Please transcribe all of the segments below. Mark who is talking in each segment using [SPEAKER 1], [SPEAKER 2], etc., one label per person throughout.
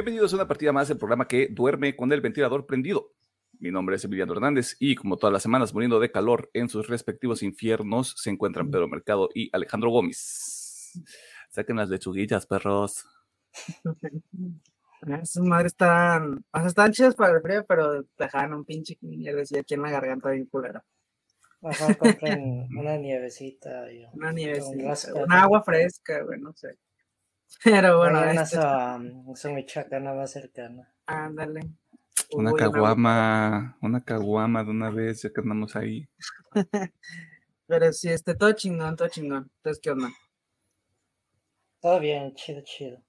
[SPEAKER 1] Bienvenidos a una partida más del programa que duerme con el ventilador prendido. Mi nombre es Emiliano Hernández y como todas las semanas muriendo de calor en sus respectivos infiernos se encuentran Pedro Mercado y Alejandro Gómez. Saquen las lechuguillas, perros.
[SPEAKER 2] Esas madres están, o sea, están chidas para el frío, pero dejaban un pinche mierda así aquí en la garganta bien culera.
[SPEAKER 3] Compren una nievecita. Y
[SPEAKER 2] Una
[SPEAKER 3] un
[SPEAKER 2] nievecita, un agua fresca, güey, no sé. Pero bueno,
[SPEAKER 3] Vayan a
[SPEAKER 2] este,
[SPEAKER 3] su, su michoacana más cercana.
[SPEAKER 2] ándale.
[SPEAKER 1] Una caguama, una caguama de una vez, ya que andamos ahí.
[SPEAKER 2] Pero sí, este, todo chingón, todo chingón. Entonces, ¿qué onda?
[SPEAKER 3] Todo bien, chido, chido.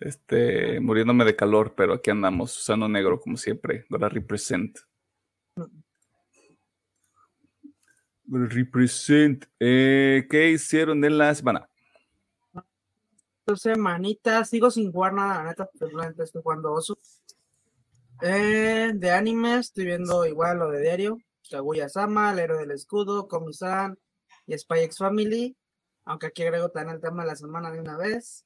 [SPEAKER 1] Este, muriéndome de calor, pero aquí andamos, usando negro como siempre. Gonna represent. Gonna represent. Eh, ¿Qué hicieron en la semana?
[SPEAKER 2] Entonces, manita, sigo sin jugar nada, la neta, simplemente estoy jugando Osu. Eh, de anime, estoy viendo igual lo de diario, Kaguya-sama, El héroe del escudo, Komi-san y Spy X Family, aunque aquí agrego también el tema de la semana de una vez.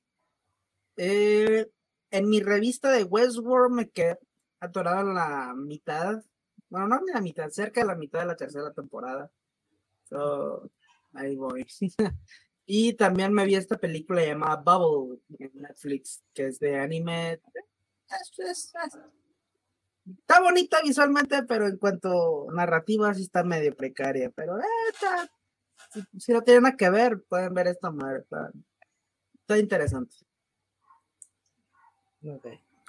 [SPEAKER 2] Eh, en mi revista de Westworld me quedé atorado en la mitad, bueno, no en la mitad, cerca de la mitad de la tercera temporada. So, ahí voy. Y también me vi esta película llamada Bubble en Netflix, que es de anime. Es- es- es- Está bonita visualmente, pero en cuanto a narrativa sí está medio precaria. Pero eh, está- si, si no tienen nada que ver, pueden ver esta madre. Está, está interesante.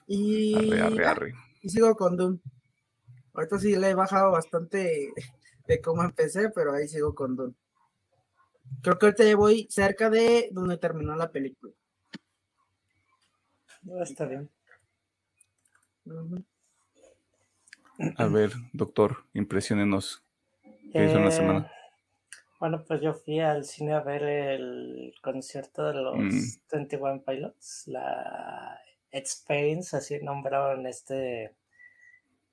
[SPEAKER 2] Y,
[SPEAKER 1] Arre, arre, arre.
[SPEAKER 2] y sigo con Doom. Ahorita sí le he bajado bastante de cómo empecé, pero ahí sigo con Doom. Creo que ahorita ya voy cerca de donde terminó la película.
[SPEAKER 3] No, está bien.
[SPEAKER 1] A ver, doctor, impresionenos. ¿Qué hizo en la semana?
[SPEAKER 3] Eh, Bueno, pues yo fui al cine a ver el concierto de los
[SPEAKER 1] Mm.
[SPEAKER 3] 21 Pilots, la Experience, así nombraron este,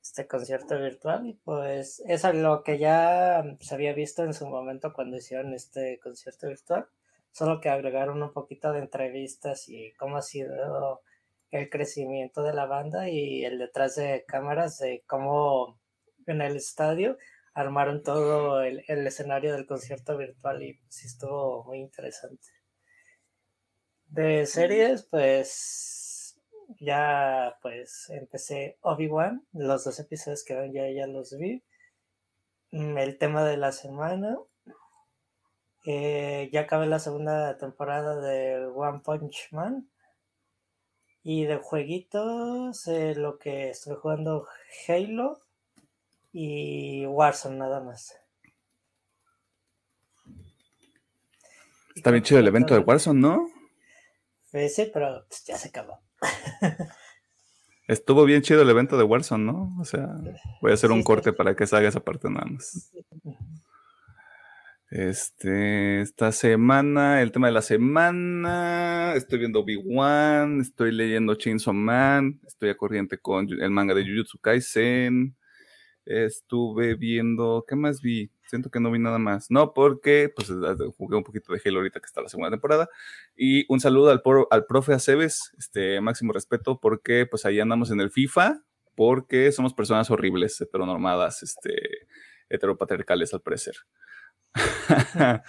[SPEAKER 3] este concierto virtual, y pues es lo que ya se había visto en su momento cuando hicieron este concierto virtual, solo que agregaron un poquito de entrevistas y cómo ha sido el crecimiento de la banda y el detrás de cámaras de cómo en el estadio armaron todo el, el escenario del concierto virtual y sí estuvo muy interesante. De series, pues ya pues empecé Obi-Wan, los dos episodios que ya, ya los vi. Mm, El tema de la semana. eh, ya acabé la segunda temporada de One Punch Man. Y de jueguitos, eh, lo que estoy jugando Halo y Warzone nada más.
[SPEAKER 1] Está bien chido el evento de Warzone, ¿no?
[SPEAKER 3] Eh, sí, pero pues, ya se acabó.
[SPEAKER 1] Estuvo bien chido el evento de Warzone, ¿no? O sea, voy a hacer
[SPEAKER 3] Sí,
[SPEAKER 1] un corte para que salga esa parte nada más. Este, esta semana, el tema de la semana, estoy viendo Obi-Wan, estoy leyendo Chainsaw Man, estoy a corriente con el manga de Jujutsu Kaisen, estuve viendo, ¿qué más vi? Siento que no vi nada más. No, porque pues jugué un poquito de Halo ahorita que está la segunda temporada. Y un saludo al, al profe Aceves, este, máximo respeto, porque pues ahí andamos en el FIFA, porque somos personas horribles, heteronormadas, este, heteropatriarcales al parecer.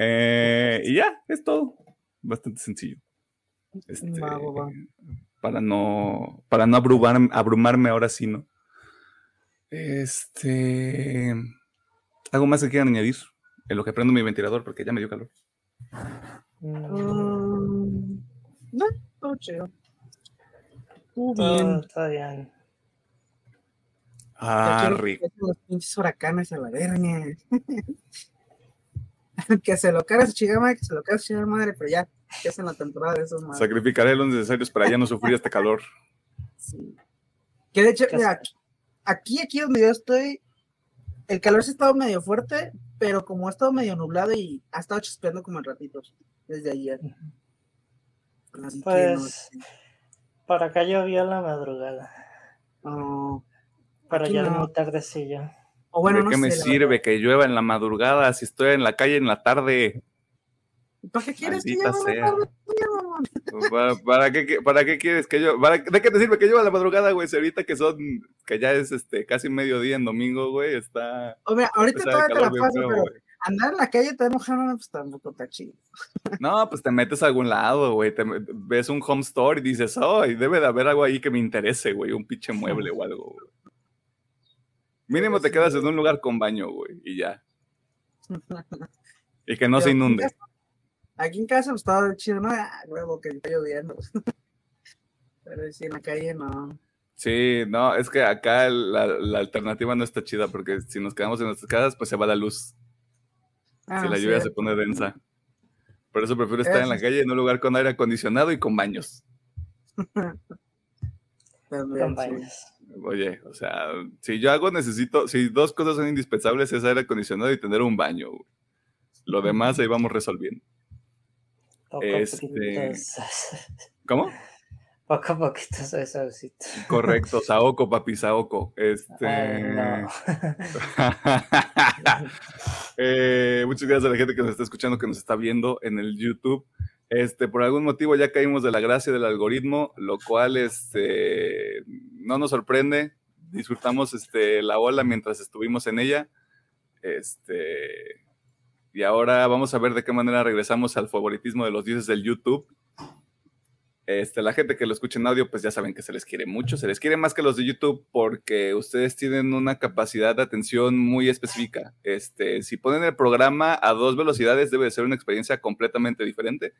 [SPEAKER 1] Eh, y ya, es todo. Bastante sencillo. Este,
[SPEAKER 2] Va, va, va.
[SPEAKER 1] Para no, para no abrumar- abrumarme ahora sí, ¿no? Este. ¿Algo más que quieran añadir? En lo que prendo mi ventilador porque ya me dio calor.
[SPEAKER 3] Mm,
[SPEAKER 2] no, todo chido. Bien.
[SPEAKER 3] todo bien.
[SPEAKER 1] Ah, rico.
[SPEAKER 2] los pinches huracanes a la verga. que se lo cara su chingada madre, que se lo cara su chingada madre, pero ya, que es en la temporada de esos madres.
[SPEAKER 1] Sacrificaré los necesarios para ya no sufrir este calor.
[SPEAKER 2] Sí. Que de hecho,
[SPEAKER 3] ¿Qué
[SPEAKER 2] mira? Aquí, aquí donde yo estoy, el calor se ha estado medio fuerte, pero como ha estado medio nublado y ha estado chispeando como en ratitos desde ayer. Así que
[SPEAKER 3] Pues para acá llovió en la madrugada.
[SPEAKER 2] no.
[SPEAKER 3] Para allá
[SPEAKER 2] no.
[SPEAKER 3] muy tardecillo.
[SPEAKER 2] O bueno,
[SPEAKER 1] ¿De
[SPEAKER 2] no
[SPEAKER 1] qué me
[SPEAKER 2] sé,
[SPEAKER 1] sirve que llueva en la madrugada si estoy en la calle en la tarde?
[SPEAKER 2] ¿Para qué quieres que
[SPEAKER 1] Maldita
[SPEAKER 2] llueva en la tarde,
[SPEAKER 1] ¿Para, qué, ¿Para qué quieres que yo? Para, ¿De qué te sirve que yo a la madrugada, güey? Si ahorita que son, que ya es este casi mediodía en domingo, güey, está.
[SPEAKER 2] Hombre, ahorita todavía te la paso, pero andar en la calle te mojando, pues tampoco está chido.
[SPEAKER 1] No, pues te metes a algún lado, güey. Ves un home store y dices, oh, debe de haber algo ahí que me interese, güey. Un pinche mueble o algo, güey. Mínimo te quedas en un lugar con baño, güey, y ya. y que no se inunde.
[SPEAKER 2] Aquí en casa pues estaba chido, ¿no? Ah, huevo, que está lloviendo. Pero si en la calle no.
[SPEAKER 1] Sí, no, es que acá la, alternativa no está chida porque si nos quedamos en nuestras casas, pues se va la luz. si la ah, lluvia se pone densa. Por eso prefiero estar en la calle en un lugar con aire acondicionado y con baños.
[SPEAKER 3] con baños.
[SPEAKER 1] Oye, o sea, si yo hago, necesito, si dos cosas son indispensables, es aire acondicionado y tener un baño. Lo demás ahí vamos resolviendo. Este... ¿Cómo?
[SPEAKER 3] Poco a poquito eso.
[SPEAKER 1] Correcto, Saoko, papi, Saoko. Este... Eh, muchas gracias a la gente que nos está escuchando, que nos está viendo en el YouTube. Este, por algún motivo ya caímos de la gracia del algoritmo, lo cual este, no nos sorprende. Disfrutamos este, la ola mientras estuvimos en ella. Este, y ahora vamos a ver de qué manera regresamos al favoritismo de los dioses del YouTube. Este, la gente que lo escucha en audio, pues ya saben que se les quiere mucho, se les quiere más que los de YouTube porque ustedes tienen una capacidad de atención muy específica. Este, si ponen el programa a dos velocidades, debe ser una experiencia completamente diferente.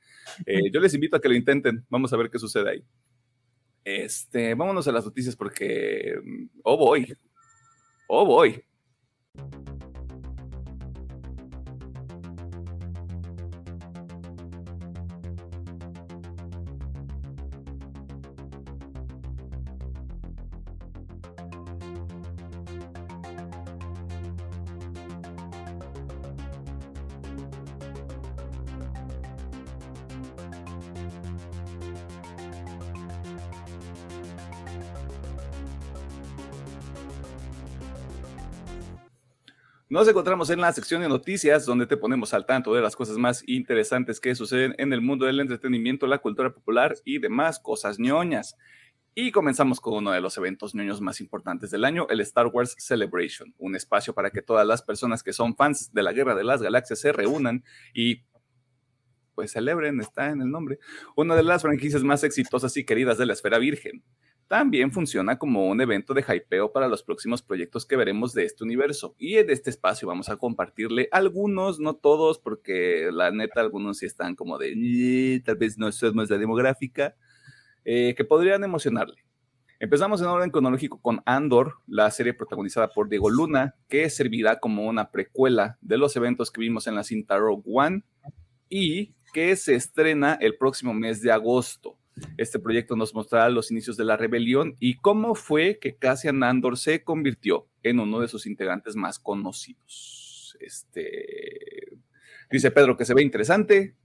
[SPEAKER 1] Eh, yo les invito a que lo intenten, vamos a ver qué sucede ahí. Este, vámonos a las noticias porque, oh voy, oh voy. Nos encontramos en la sección de noticias, donde te ponemos al tanto de las cosas más interesantes que suceden en el mundo del entretenimiento, la cultura popular y demás cosas ñoñas. Y comenzamos con uno de los eventos ñoños más importantes del año, el Star Wars Celebration, un espacio para que todas las personas que son fans de la Guerra de las Galaxias se reúnan y pues celebren, está en el nombre, una de las franquicias más exitosas y queridas de la esfera virgen también funciona como un evento de hypeo para los próximos proyectos que veremos de este universo. Y en este espacio vamos a compartirle algunos, no todos, porque la neta algunos sí están como de, tal vez no somos la demográfica, eh, que podrían emocionarle. Empezamos en orden cronológico con Andor, la serie protagonizada por Diego Luna, que servirá como una precuela de los eventos que vimos en la cinta Rogue One y que se estrena el próximo mes de agosto. Este proyecto nos mostrará los inicios de la rebelión y cómo fue que Cassian Andor se convirtió en uno de sus integrantes más conocidos. Este, dice Pedro que se ve interesante.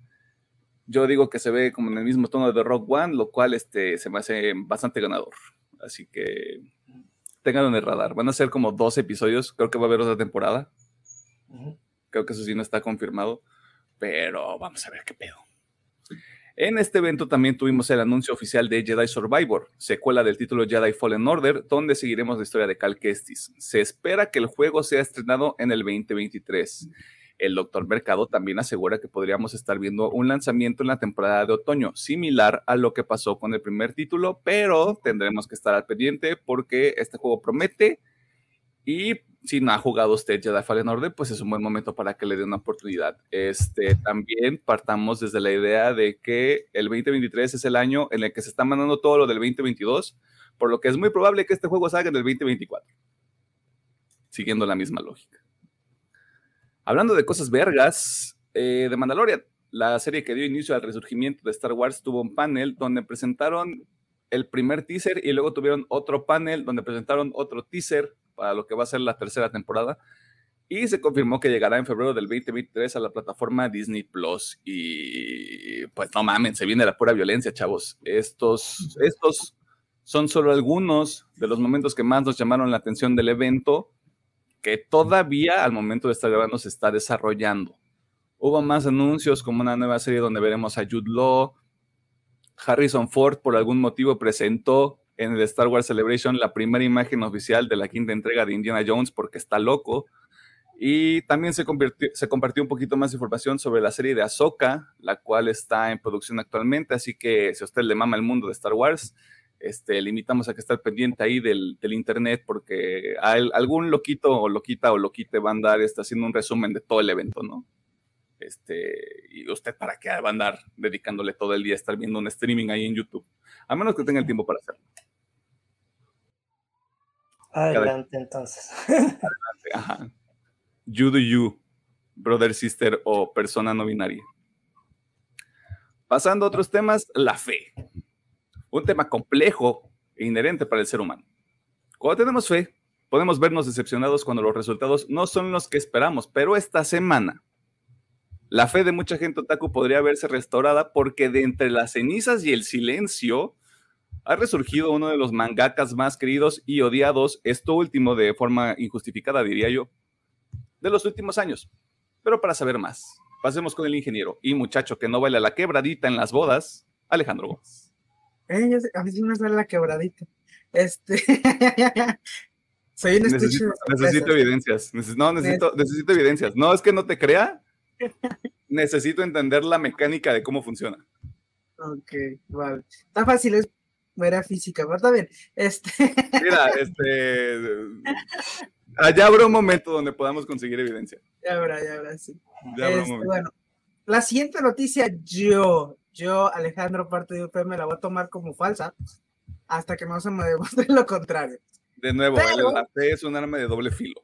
[SPEAKER 1] Yo digo que se ve como en el mismo tono de Rock One, lo cual este, se me hace bastante ganador. Así que tengan en el radar. Van a ser como dos episodios. Creo que va a haber otra temporada. Creo que eso sí no está confirmado. Pero vamos a ver qué pedo. En este evento también tuvimos el anuncio oficial de Jedi Survivor, secuela del título Jedi Fallen Order, donde seguiremos la historia de Cal Kestis. Se espera que el juego sea estrenado en el 2023. El Doctor Mercado también asegura que podríamos estar viendo un lanzamiento en la temporada de otoño, similar a lo que pasó con el primer título, pero tendremos que estar al pendiente porque este juego promete y si no ha jugado usted Jedi Fallen Order, pues es un buen momento para que le dé una oportunidad. Este, también partamos desde la idea de que el 2023 es el año en el que se está mandando todo lo del 2022, por lo que es muy probable que este juego salga en el 2024. Siguiendo la misma lógica. Hablando de cosas vergas, eh, de Mandalorian, la serie que dio inicio al resurgimiento de Star Wars tuvo un panel donde presentaron el primer teaser y luego tuvieron otro panel donde presentaron otro teaser para lo que va a ser la tercera temporada. Y se confirmó que llegará en febrero del 2023 a la plataforma Disney Plus. Y pues no mamen, se viene la pura violencia, chavos. Estos, estos son solo algunos de los momentos que más nos llamaron la atención del evento, que todavía al momento de estar grabando se está desarrollando. Hubo más anuncios como una nueva serie donde veremos a Jude Law, Harrison Ford por algún motivo presentó en el Star Wars Celebration la primera imagen oficial de la quinta entrega de Indiana Jones porque está loco. Y también se, se compartió un poquito más de información sobre la serie de Ahsoka, la cual está en producción actualmente. Así que si a usted le mama el mundo de Star Wars, este, le invitamos a que esté pendiente ahí del, internet porque algún loquito o loquita o loquite va a andar está haciendo un resumen de todo el evento, ¿no? Este, y usted para qué va a andar dedicándole todo el día a estar viendo un streaming ahí en YouTube, a menos que tenga el tiempo para hacerlo.
[SPEAKER 3] Adelante, entonces. Adelante,
[SPEAKER 1] ajá. You do you, brother, sister o persona no binaria. Pasando a otros temas, la fe. Un tema complejo e inherente para el ser humano. Cuando tenemos fe, podemos vernos decepcionados cuando los resultados no son los que esperamos, pero esta semana la fe de mucha gente otaku podría verse restaurada porque de entre las cenizas y el silencio ha resurgido uno de los mangakas más queridos y odiados, esto último de forma injustificada, diría yo, de los últimos años. Pero para saber más, pasemos con el ingeniero y muchacho que no baila la quebradita en las bodas, Alejandro Gómez.
[SPEAKER 2] Eh, a mí sí me sale la quebradita. Este.
[SPEAKER 1] Soy un necesito, necesito evidencias. no, necesito, necesito evidencias. No es que no te crea, necesito entender la mecánica de cómo funciona.
[SPEAKER 2] Ok, vale. Está fácil, es mera física, pero está bien. Este...
[SPEAKER 1] Mira, este. Allá habrá un momento donde podamos conseguir evidencia.
[SPEAKER 2] Ya habrá, ya habrá, sí. Este, bueno, la siguiente noticia, yo, yo, Alejandro, parte de UP, me la voy a tomar como falsa hasta que no se me demuestre lo contrario.
[SPEAKER 1] De nuevo, la fe es un arma de doble filo.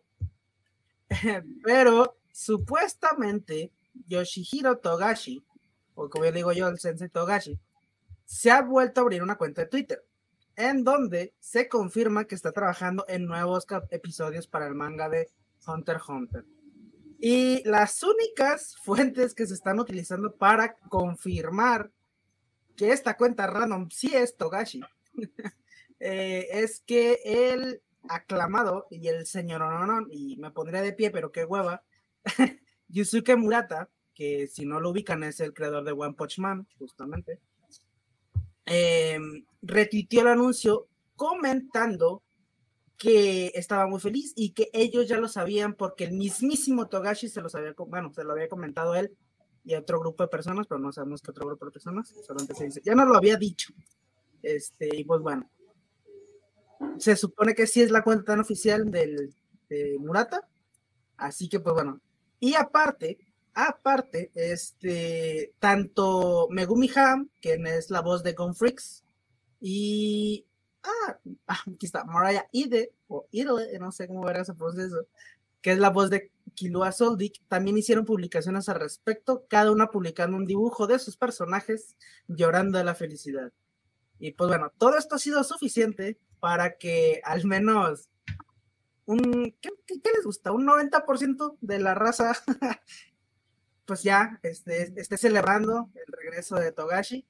[SPEAKER 2] Pero supuestamente Yoshihiro Togashi, o como yo digo yo, el sensei Togashi, se ha vuelto a abrir una cuenta de Twitter, en donde se confirma que está trabajando en nuevos episodios para el manga de Hunter x Hunter. Y las únicas fuentes que se están utilizando para confirmar que esta cuenta random sí es Togashi, eh, es que el aclamado y el señor y me pondría de pie, pero qué hueva, Yusuke Murata, que si no lo ubican es el creador de One Punch Man, justamente, eh, el anuncio comentando que estaba muy feliz y que ellos ya lo sabían porque el mismísimo Togashi se los había, bueno, se lo había comentado él y a otro grupo de personas, pero no sabemos qué otro grupo de personas, solamente se dice, ya no lo había dicho. Este, y pues bueno, se supone que sí es la cuenta tan oficial del, de Murata, así que pues bueno, y aparte, aparte, este, tanto Megumi Ham, quien es la voz de Gone Freaks, y ah, ah, aquí está, Mariah Ide, o Ide, no sé cómo verás ese proceso, que es la voz de Kilua Soldik, también hicieron publicaciones al respecto, cada una publicando un dibujo de sus personajes llorando de la felicidad. Y pues bueno, todo esto ha sido suficiente para que al menos un, ¿qué, les gusta? Un 90% de la raza, pues ya este, esté celebrando el regreso de Togashi.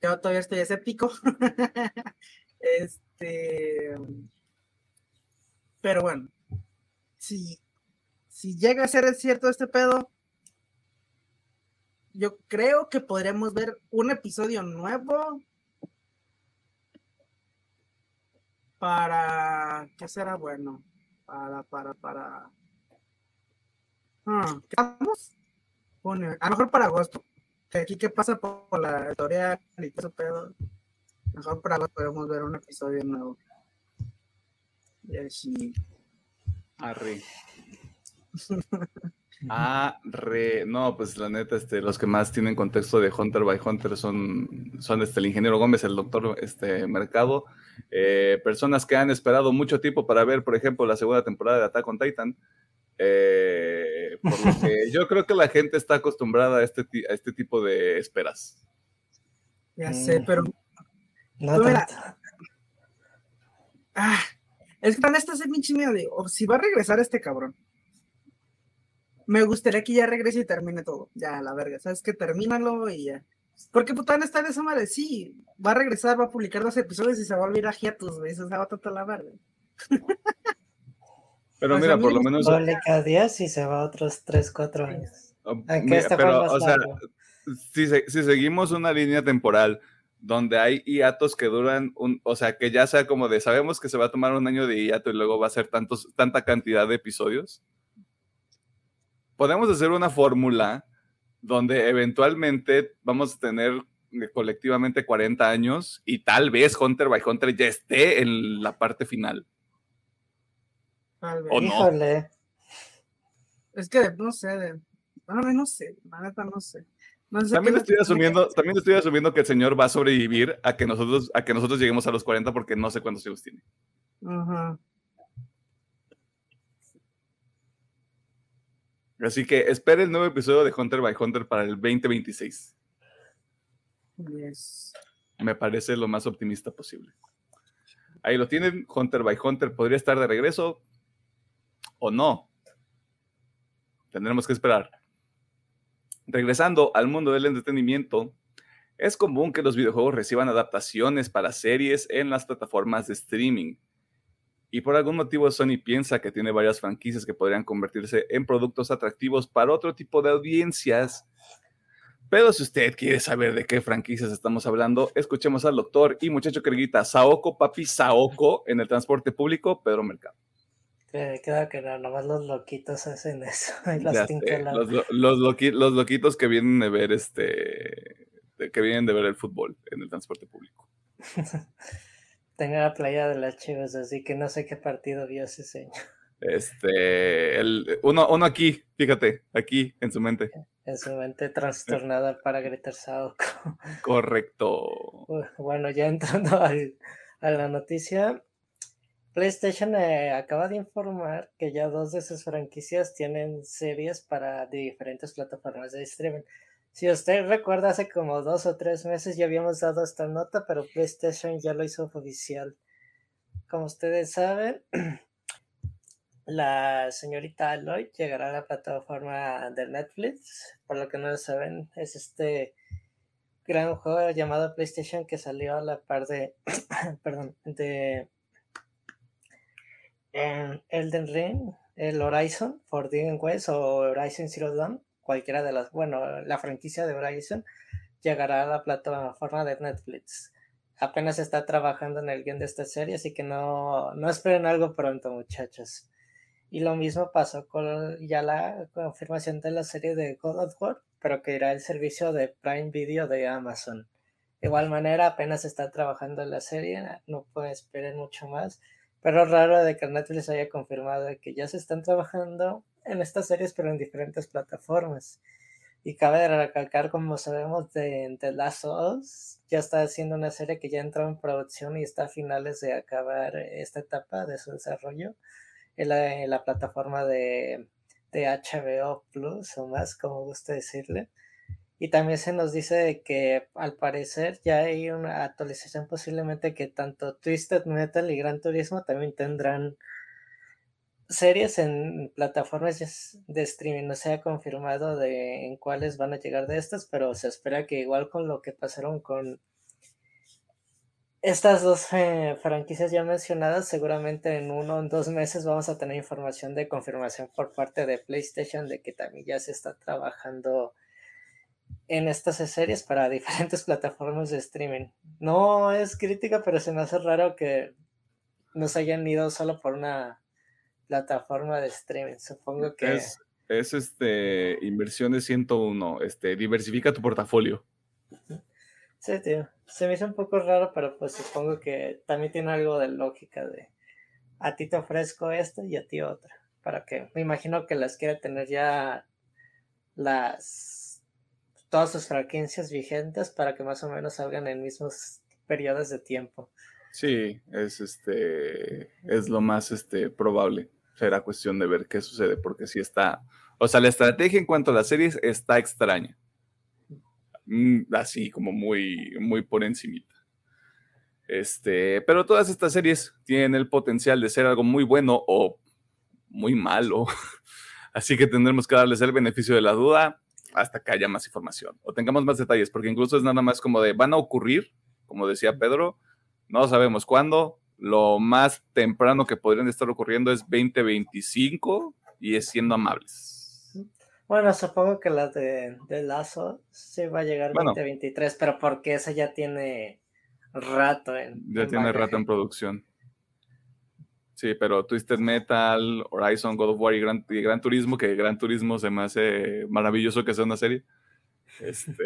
[SPEAKER 2] Yo todavía estoy escéptico. este, pero bueno, si, si llega a ser cierto este pedo, yo creo que podremos ver un episodio nuevo para, ¿qué será bueno? Para, para, para... Ah, ¿qué vamos? A lo mejor para agosto. Que aquí qué pasa por, la editorial y todo pedo. Mejor para agosto podemos ver un episodio nuevo. Y así.
[SPEAKER 1] Arre. Ah, re, no, pues la neta, este, los que más tienen contexto de Hunter by Hunter son, son este, el ingeniero Gómez, el doctor este, Mercado, eh, personas que han esperado mucho tiempo para ver, por ejemplo, la segunda temporada de Attack on Titan. Eh, por lo que yo creo que la gente está acostumbrada a este, a este tipo de esperas.
[SPEAKER 2] Ya sé, pero. No ah, es que tan esto es pinche miedo de, si va a regresar este cabrón me gustaría que ya regrese y termine todo. Ya, la verga, ¿sabes? Que termínalo y ya. Porque puta está en esa madre, sí, va a regresar, va a publicar dos episodios y se va a volver a hiatus, güey, se va a toda la verga.
[SPEAKER 1] Pero pues mira, por lo menos.
[SPEAKER 3] cada día y se va otros 3, 4 años.
[SPEAKER 1] pero, o sea, si, si seguimos una línea temporal donde hay hiatos que duran un, o sea, que ya sea como de sabemos que se va a tomar un año de hiato y luego va a ser tantos, tanta cantidad de episodios. Podemos hacer una fórmula donde eventualmente vamos a tener eh, colectivamente 40 años y tal vez Hunter by Hunter ya esté en la parte final.
[SPEAKER 2] ¿O
[SPEAKER 3] no?
[SPEAKER 2] Es que no sé, no sé, la neta no sé
[SPEAKER 1] también, estoy asumiendo, también estoy asumiendo que el Señor va a sobrevivir a que nosotros, a que nosotros lleguemos a los 40 porque no sé cuántos hijos tiene. Así que espere el nuevo episodio de Hunter by Hunter para el 2026. Me parece lo más optimista posible. Ahí lo tienen, Hunter by Hunter podría estar de regreso o no. Tendremos que esperar. Regresando al mundo del entretenimiento, es común que los videojuegos reciban adaptaciones para series en las plataformas de streaming. Y por algún motivo Sony piensa que tiene varias franquicias que podrían convertirse en productos atractivos para otro tipo de audiencias. Pero si usted quiere saber de qué franquicias estamos hablando, escuchemos al doctor y muchacho que grita Saoko, papi, Saoko en el transporte público, Pedro Mercado.
[SPEAKER 3] Que queda que no, nomás los loquitos hacen eso.
[SPEAKER 1] los, los, loquitos que vienen de ver este que vienen de ver el fútbol en el transporte público.
[SPEAKER 3] Tengo la playa de las chivas, así que no sé qué partido vio ese señor.
[SPEAKER 1] Este, el, uno, uno aquí, fíjate, aquí en su mente.
[SPEAKER 3] En su mente trastornada para gritar Saoko.
[SPEAKER 1] Correcto.
[SPEAKER 3] Bueno, ya entrando a la noticia, PlayStation eh, acaba de informar que ya dos de sus franquicias tienen series para diferentes plataformas de streaming. Si usted recuerda, hace como dos o tres meses ya habíamos dado esta nota, pero PlayStation ya lo hizo oficial. Como ustedes saben, la señorita Aloy llegará a la plataforma de Netflix. Por lo que no lo saben, es este gran juego llamado PlayStation que salió a la par de, perdón, de en Elden Ring, el Horizon Forbidden West o Horizon Zero Dawn, cualquiera de las, bueno, la franquicia de Horizon llegará a la plataforma de Netflix. Apenas está trabajando en el guion de esta serie, así que no, no esperen algo pronto, muchachos. Y lo mismo pasó con ya la confirmación de la serie de God of War, pero que irá el servicio de Prime Video de Amazon. De igual manera, apenas está trabajando en la serie, no pueden esperar mucho más. Pero raro de que Netflix haya confirmado que ya se están trabajando en estas series, pero en diferentes plataformas. Y cabe recalcar, como sabemos, de The Last of ya está haciendo una serie que ya entró en producción y está a finales de acabar esta etapa de su desarrollo en la, en la plataforma de, de HBO Plus o más, como gusta decirle. Y también se nos dice que al parecer ya hay una actualización posiblemente que tanto Twisted Metal y Gran Turismo también tendrán series en plataformas de streaming. No se ha confirmado de en cuáles van a llegar de estas, pero se espera que igual con lo que pasaron con estas dos eh, franquicias ya mencionadas, seguramente en uno o dos meses vamos a tener información de confirmación por parte de PlayStation de que también ya se está trabajando en estas series para diferentes plataformas de streaming. No es crítica, pero se me hace raro que nos hayan ido solo por una plataforma de streaming. Supongo que...
[SPEAKER 1] Es, es este, inversión de 101, este, diversifica tu portafolio.
[SPEAKER 3] Sí, tío. Se me hizo un poco raro, pero pues supongo que también tiene algo de lógica de a ti te ofrezco esto y a ti otra. Para que me imagino que las quiere tener ya las todas sus franquicias vigentes para que más o menos salgan en mismos periodos de tiempo.
[SPEAKER 1] Sí, es este es lo más este probable. Será cuestión de ver qué sucede, porque si está, o sea, la estrategia en cuanto a las series está extraña. Mm, así como muy, muy por encimita. Este, pero todas estas series tienen el potencial de ser algo muy bueno o muy malo. Así que tendremos que darles el beneficio de la duda hasta que haya más información o tengamos más detalles, porque incluso es nada más como de van a ocurrir, como decía Pedro, no sabemos cuándo, lo más temprano que podrían estar ocurriendo es 2025 y es siendo amables.
[SPEAKER 3] Bueno, supongo que la de, de Lazo sí va a llegar en 2023, pero porque esa ya tiene rato en.
[SPEAKER 1] Ya tiene rato en producción. Sí, pero Twisted Metal, Horizon, God of War y Gran, Gran Turismo, que Gran Turismo se me hace maravilloso que sea una serie. Este,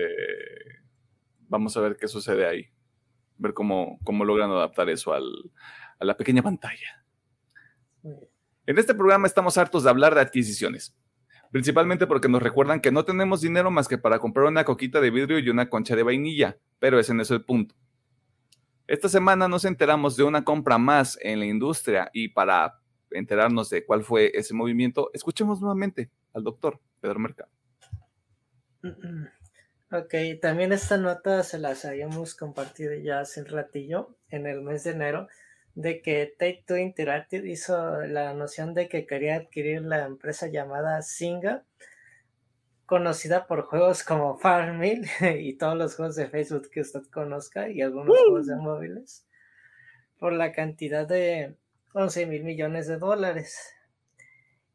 [SPEAKER 1] vamos a ver qué sucede ahí. Ver cómo, cómo logran adaptar eso al, a la pequeña pantalla. En este programa estamos hartos de hablar de adquisiciones, principalmente porque nos recuerdan que no tenemos dinero más que para comprar una coquita de vidrio y una concha de vainilla, pero es en eso el punto. Esta semana nos enteramos de una compra más en la industria y para enterarnos de cuál fue ese movimiento, escuchemos nuevamente al doctor Pedro Mercado.
[SPEAKER 3] Ok, también esta nota se las habíamos compartido ya hace un ratillo, en el mes de enero, de que Take Two Interactive hizo la noción de que quería adquirir la empresa llamada Singa, conocida por juegos como Farmville y todos los juegos de Facebook que usted conozca y algunos juegos de móviles, por la cantidad de 11 mil millones de dólares.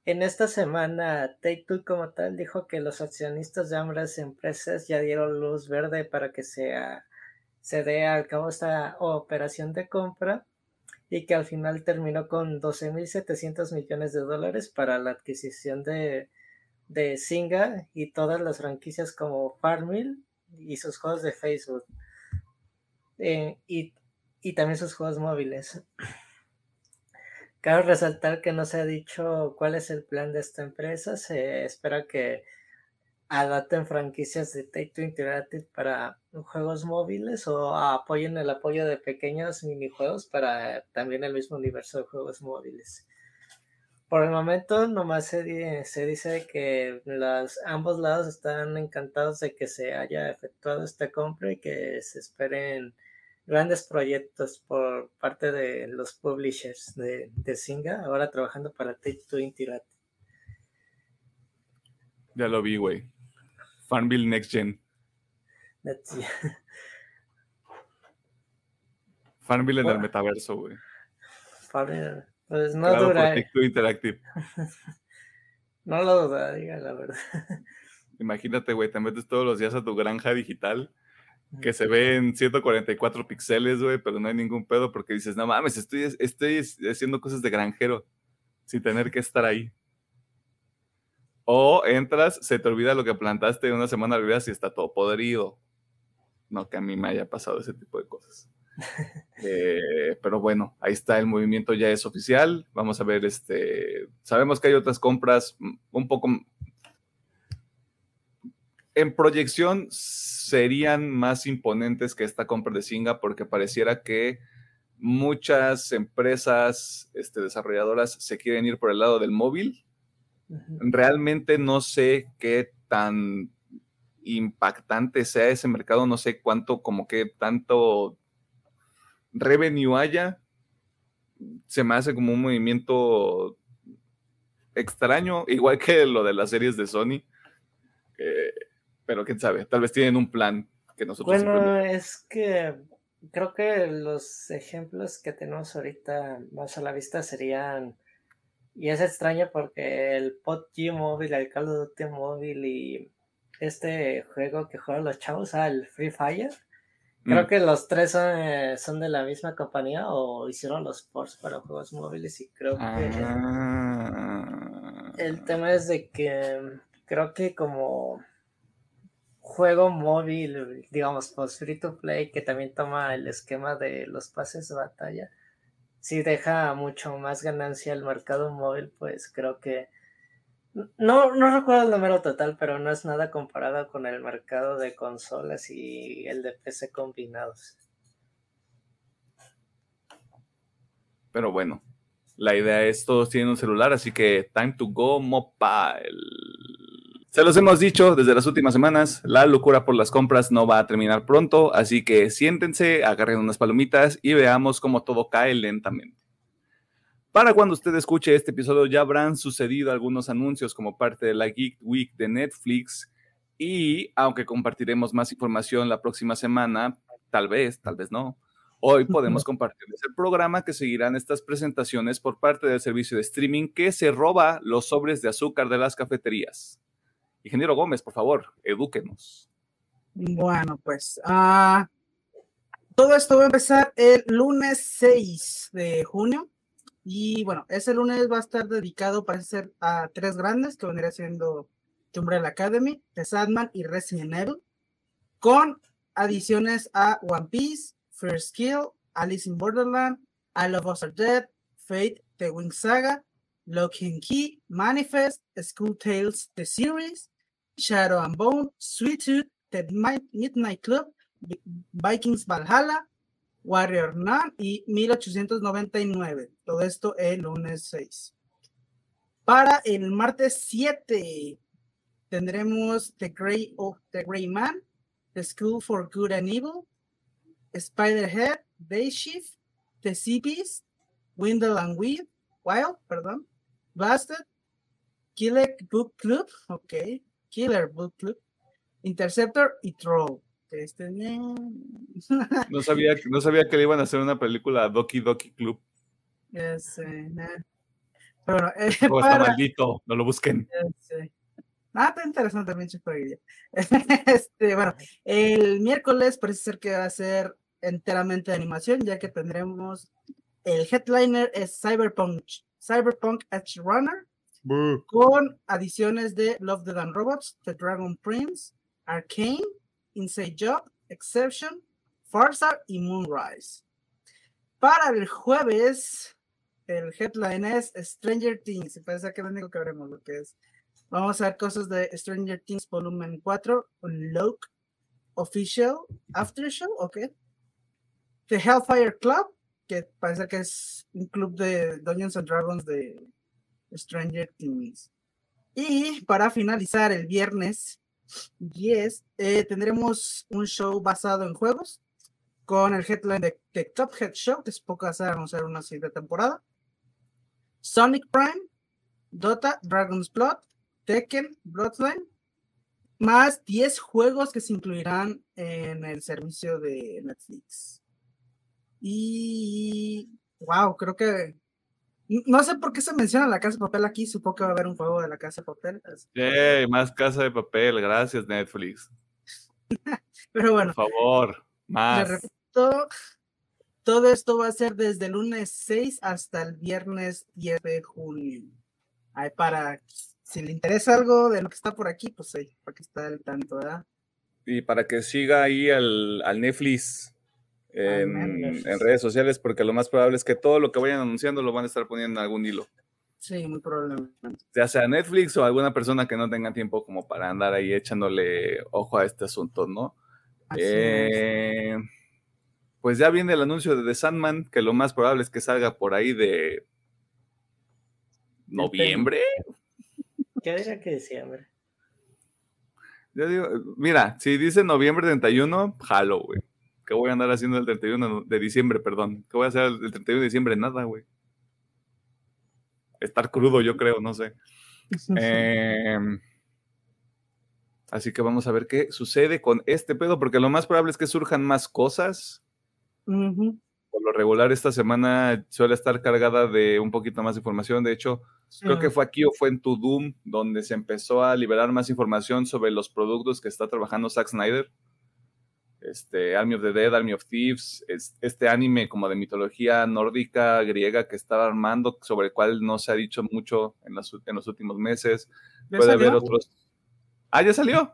[SPEAKER 3] En esta semana, Take Two como tal dijo que los accionistas de ambas empresas ya dieron luz verde para que sea, se dé al cabo esta operación de compra y que al final terminó con 12.700 millones de dólares para la adquisición de, de Singa y todas las franquicias como Farmville y sus juegos de Facebook eh, y, y también sus juegos móviles. Cabe resaltar que no se ha dicho cuál es el plan de esta empresa. Se espera que adapten franquicias de Take Two Interactive para juegos móviles o apoyen el apoyo de pequeños minijuegos para también el mismo universo de juegos móviles. Por el momento, nomás se, se dice que los, ambos lados están encantados de que se haya efectuado esta compra y que se esperen grandes proyectos por parte de los publishers de, de Singa, ahora trabajando para Take Two Interactive.
[SPEAKER 1] Ya lo vi, güey. Farmville Next Gen. Farmville en el metaverso, güey.
[SPEAKER 3] Farmville. Pues no dura.
[SPEAKER 1] Interactive.
[SPEAKER 3] no lo dudaría, la verdad.
[SPEAKER 1] Imagínate, güey, te metes todos los días a tu granja digital que se ve en 144 píxeles, güey, pero no hay ningún pedo porque dices, no mames, estoy, estoy haciendo cosas de granjero sin tener que estar ahí. O entras, se te olvida lo que plantaste una semana arriba y está todo podrido. No que a mí me haya pasado ese tipo de cosas. Eh, pero bueno, ahí está, el movimiento ya es oficial. Vamos a ver, este, sabemos que hay otras compras un poco en proyección serían más imponentes que esta compra de Singa porque pareciera que muchas empresas este, desarrolladoras se quieren ir por el lado del móvil Realmente no sé qué tan impactante sea ese mercado, no sé cuánto, como que tanto revenue haya. Se me hace como un movimiento extraño, igual que lo de las series de Sony. pero quién sabe, tal vez tienen un plan que nosotros.
[SPEAKER 3] Bueno, es que creo que los ejemplos que tenemos ahorita más a la vista serían y es extraño porque el PUBG móvil, el Call of Duty móvil y este juego que juegan los chavos, ah, el Free Fire, creo mm. que los tres son, eh, son, de la misma compañía o hicieron los ports para juegos móviles y creo que ah. el tema es de que creo que como juego móvil, digamos, post free to play, que también toma el esquema de los pases de batalla, si deja mucho más ganancia el mercado móvil, pues creo que no, no recuerdo el número total, pero no es nada comparado con el mercado de consolas y el de PC combinados.
[SPEAKER 1] Pero bueno, la idea es todos tienen un celular, así que time to go mobile. Se los hemos dicho desde las últimas semanas, la locura por las compras no va a terminar pronto, así que siéntense, agarren unas palomitas y veamos cómo todo cae lentamente. Para cuando usted escuche este episodio ya habrán sucedido algunos anuncios como parte de la Geek Week de Netflix y aunque compartiremos más información la próxima semana, tal vez, tal vez no, hoy podemos compartirles el programa que seguirán estas presentaciones por parte del servicio de streaming que se roba los sobres de azúcar de las cafeterías. Ingeniero Gómez, por favor, edúquenos.
[SPEAKER 2] Bueno, pues ah, todo esto va a empezar el lunes 6 de junio. Y bueno, ese lunes va a estar dedicado, parece ser, a tres grandes, que vendría siendo Umbrella Academy, The Sadman y Resident Evil, con adiciones a One Piece, First Kill, Alice in Borderland, I Love Us Are Dead, Fate, The Wing Saga, Lock and Key, Manifest, School Tales, The Series, Shadow and Bone, Sweet Tooth, The Midnight Club, Vikings Valhalla, Warrior Nun y 1899. Todo esto el lunes 6. Para el martes 7 tendremos The Grey, of The Grey Man, The School for Good and Evil, Spiderhead, Day Shift, The Sea Beast, Windle and Weed, Wild, perdón, Blasted, Killer Book Club, ok, Killer Book Club, Interceptor y Troll. Este,
[SPEAKER 1] no, sabía, no sabía que le iban a hacer una película Doki Doki Club.
[SPEAKER 2] Ese, Pero bueno,
[SPEAKER 1] eh, está maldito, no lo busquen.
[SPEAKER 2] Ah, está interesante también, este, bueno, el miércoles parece ser que va a ser enteramente de animación, ya que tendremos el headliner es Cyberpunk, Cyberpunk Edge Runner, con adiciones de Love, the and Robots, The Dragon Prince, Arcane, Inside Job, Exception, Farsa y Moonrise. Para el jueves, el headline es Stranger Things. Parece que lo único que veremos lo que es. Vamos a ver cosas de Stranger Things Volumen 4, Unlock, Official, After Show, ok. The Hellfire Club, que parece que es un club de Dungeons and Dragons de Stranger Things. Y para finalizar el viernes 10 eh, tendremos un show basado en juegos con el headline de, The Top Head Show, que es poco hacer anunciar una siguiente temporada. Sonic Prime, Dota, Dragon's Blood, Tekken, Bloodline, más 10 juegos que se incluirán en el servicio de Netflix. Y wow, creo que no sé por qué se menciona la casa de papel aquí, supongo que va a haber un juego de la casa de papel.
[SPEAKER 1] más casa de papel, gracias Netflix.
[SPEAKER 2] Pero bueno.
[SPEAKER 1] Por favor, más.
[SPEAKER 2] todo esto va a ser desde el lunes 6 hasta el viernes 10 de junio. Ahí para, si le interesa algo de lo que está por aquí, pues ahí, para que esté al tanto, ¿verdad?
[SPEAKER 1] Y para que siga ahí al, al Netflix en, redes sociales, porque lo más probable es que todo lo que vayan anunciando lo van a estar poniendo en algún hilo.
[SPEAKER 2] Sí, muy probablemente.
[SPEAKER 1] Ya sea Netflix o alguna persona que no tenga tiempo como para andar ahí echándole ojo a este asunto, ¿no? Eh, pues ya viene el anuncio de The Sandman, que lo más probable es que salga por ahí de noviembre.
[SPEAKER 3] ¿Qué diría que diciembre?
[SPEAKER 1] Yo digo, mira, si dice noviembre 31, jalo, güey. ¿Qué voy a andar haciendo el 31 de diciembre, perdón? ¿Qué voy a hacer el 31 de diciembre? Nada, güey. Estar crudo, yo creo, no sé. Em, así que vamos a ver qué sucede con este pedo, porque lo más probable es que surjan más cosas. Por lo regular, esta semana suele estar cargada de un poquito más de información. De hecho, creo que fue aquí o fue en Tudum donde se empezó a liberar más información sobre los productos que está trabajando Zack Snyder este, Army of the Dead, Army of Thieves, este anime como de mitología nórdica, griega que estaba armando, sobre el cual no se ha dicho mucho en, en los últimos meses. Puede haber otros. Ah, ya salió.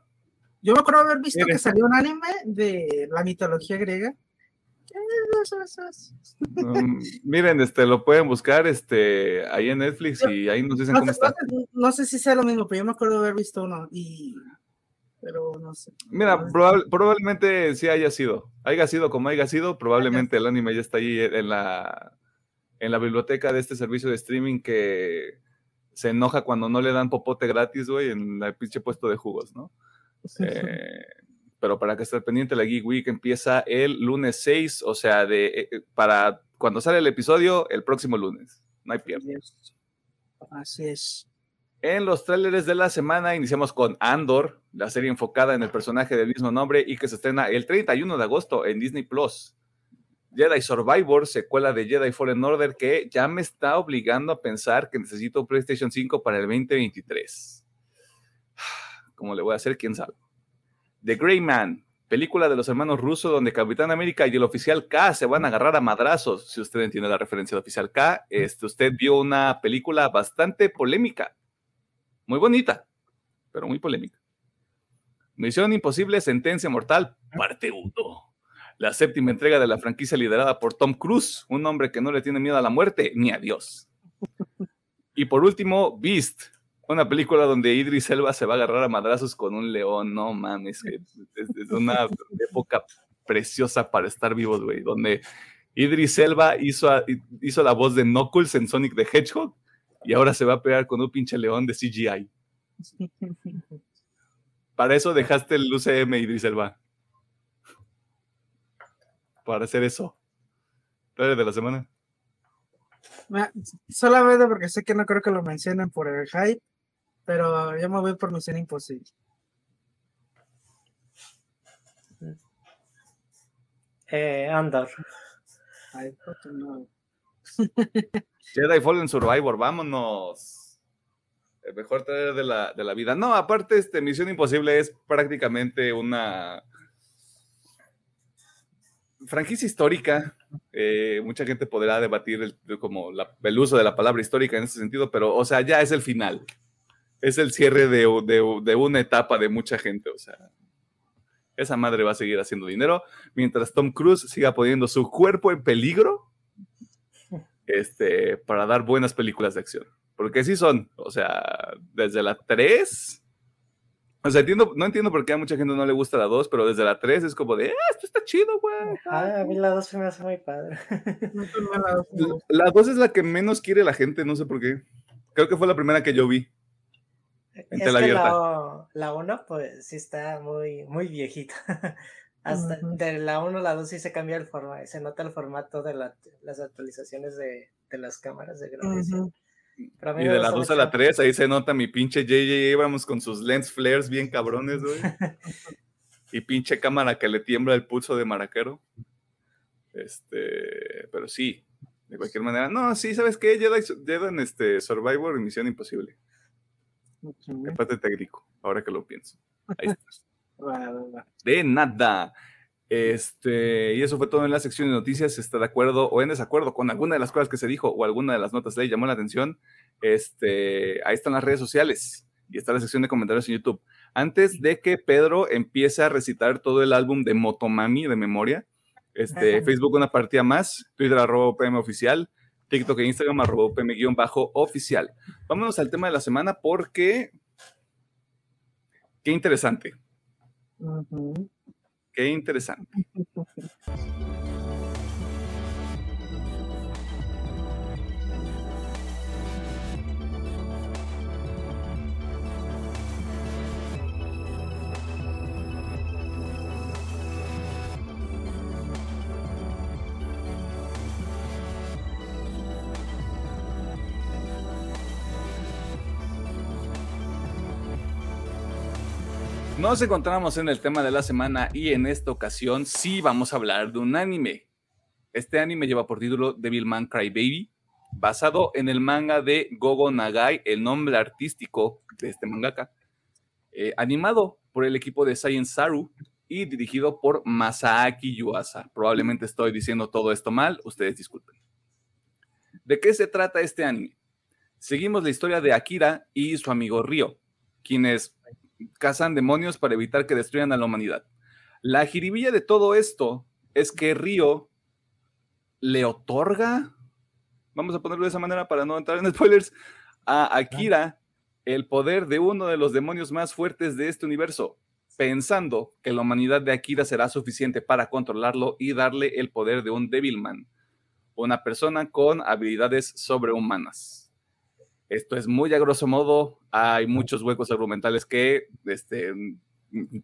[SPEAKER 2] Yo me acuerdo haber visto que salió un anime de la mitología griega.
[SPEAKER 1] Mm, miren, este, lo pueden buscar este, ahí en Netflix y ahí nos dicen cómo está.
[SPEAKER 2] No sé si sea lo mismo, pero yo me acuerdo haber visto uno y pero no sé.
[SPEAKER 1] Mira, probablemente sí haya sido. Haya sido como haya sido, probablemente el anime ya está ahí en la, en la biblioteca de este servicio de streaming que se enoja cuando no le dan popote gratis, güey, en el pinche puesto de jugos, ¿no? Eh, pero para que esté pendiente, la Geek Week empieza el lunes 6, o sea, de, eh, eh, para cuando sale el episodio, el próximo lunes. No hay pierde.
[SPEAKER 2] Así es.
[SPEAKER 1] En los trailers de la semana iniciamos con Andor, la serie enfocada en el personaje del mismo nombre y que se estrena el 31 de agosto en Disney Plus. Jedi Survivor, secuela de Jedi Fallen Order, que ya me está obligando a pensar que necesito un PlayStation 5 para el 2023. ¿Cómo le voy a hacer? ¿Quién sabe? The Grey Man, película de los hermanos rusos donde Capitán América y el oficial K se van a agarrar a madrazos. Si usted entiende la referencia del oficial K, este, usted vio una película bastante polémica, muy bonita, pero muy polémica. Misión Imposible, Sentencia Mortal, parte 1. La séptima entrega de la franquicia liderada por Tom Cruise, un hombre que no le tiene miedo a la muerte ni a Dios. Y por último, Beast, una película donde Idris Elba se va a agarrar a madrazos con un león. No mames, es, una época preciosa para estar vivos, güey. Donde Idris Elba hizo, hizo la voz de Knuckles en Sonic the Hedgehog y ahora se va a pegar con un pinche león de CGI. Para eso dejaste el UCM, Idris Elba. Para hacer eso. de la semana?
[SPEAKER 2] Solamente porque sé que no creo que lo mencionen por el hype, pero yo me voy por Misión Imposible.
[SPEAKER 3] Eh, Andor.
[SPEAKER 2] Ay, no.
[SPEAKER 1] Jedi Fallen Survivor, vámonos. El mejor trailer de la, de la vida. No, aparte, este Misión Imposible es prácticamente una franquicia histórica. Eh, mucha gente podrá debatir el, como el uso de la palabra histórica en ese sentido, pero, o sea, ya es el final. Es el cierre de, de, una etapa de mucha gente, o sea. Esa madre va a seguir haciendo dinero mientras Tom Cruise siga poniendo su cuerpo en peligro este, para dar buenas películas de acción. Porque sí son, o sea, desde la 3 o sea, entiendo, no entiendo por qué a mucha gente no le gusta la 2, pero desde la 3 es como de, ah, esto está chido, güey.
[SPEAKER 3] Ah, a mí la 2 se me hace muy padre.
[SPEAKER 1] la 2 es la que menos quiere la gente, no sé por qué. Creo que fue la primera que yo vi.
[SPEAKER 3] En es que La 1, pues sí está muy, muy viejita. Hasta de la 1 a la 2 sí se cambia el formato, se nota el formato de las actualizaciones de, de las cámaras de grabación.
[SPEAKER 1] Y de la 2 a la 3, ahí se nota mi pinche JJ Abrams con sus lens flares bien cabrones, güey. y pinche cámara que le tiembla el pulso de maraquero. Este, pero sí, de cualquier manera. No, sí, ¿sabes qué? Jedi, en este Survivor y Misión Imposible. Empate técnico, ahora que lo pienso. Ahí está. De nada. Este, y eso fue todo en la sección de noticias. Si está de acuerdo o en desacuerdo con alguna de las cosas que se dijo o alguna de las notas le llamó la atención, este, ahí están las redes sociales y está la sección de comentarios en YouTube. Antes de que Pedro empiece a recitar todo el álbum de Motomami de memoria, este, Facebook una partida más, Twitter arroba PM oficial, TikTok e Instagram arroba PM guion bajo oficial. Vámonos al tema de la semana porque qué interesante. Qué interesante. Nos encontramos en el tema de la semana y en esta ocasión sí vamos a hablar de un anime. Este anime lleva por título Devilman Crybaby, basado en el manga de Gogo Nagai, el nombre artístico de este mangaka, eh, animado por el equipo de Science Saru y dirigido por Masaaki Yuasa. Probablemente estoy diciendo todo esto mal, ustedes disculpen. ¿De qué se trata este anime? Seguimos la historia de Akira y su amigo Ryo, quienes cazan demonios para evitar que destruyan a la humanidad. La jiribilla de todo esto es que Río le otorga, vamos a ponerlo de esa manera para no entrar en spoilers, a Akira el poder de uno de los demonios más fuertes de este universo, pensando que la humanidad de Akira será suficiente para controlarlo y darle el poder de un Devilman, una persona con habilidades sobrehumanas. Esto es muy a grosso modo. Hay muchos huecos argumentales que, este,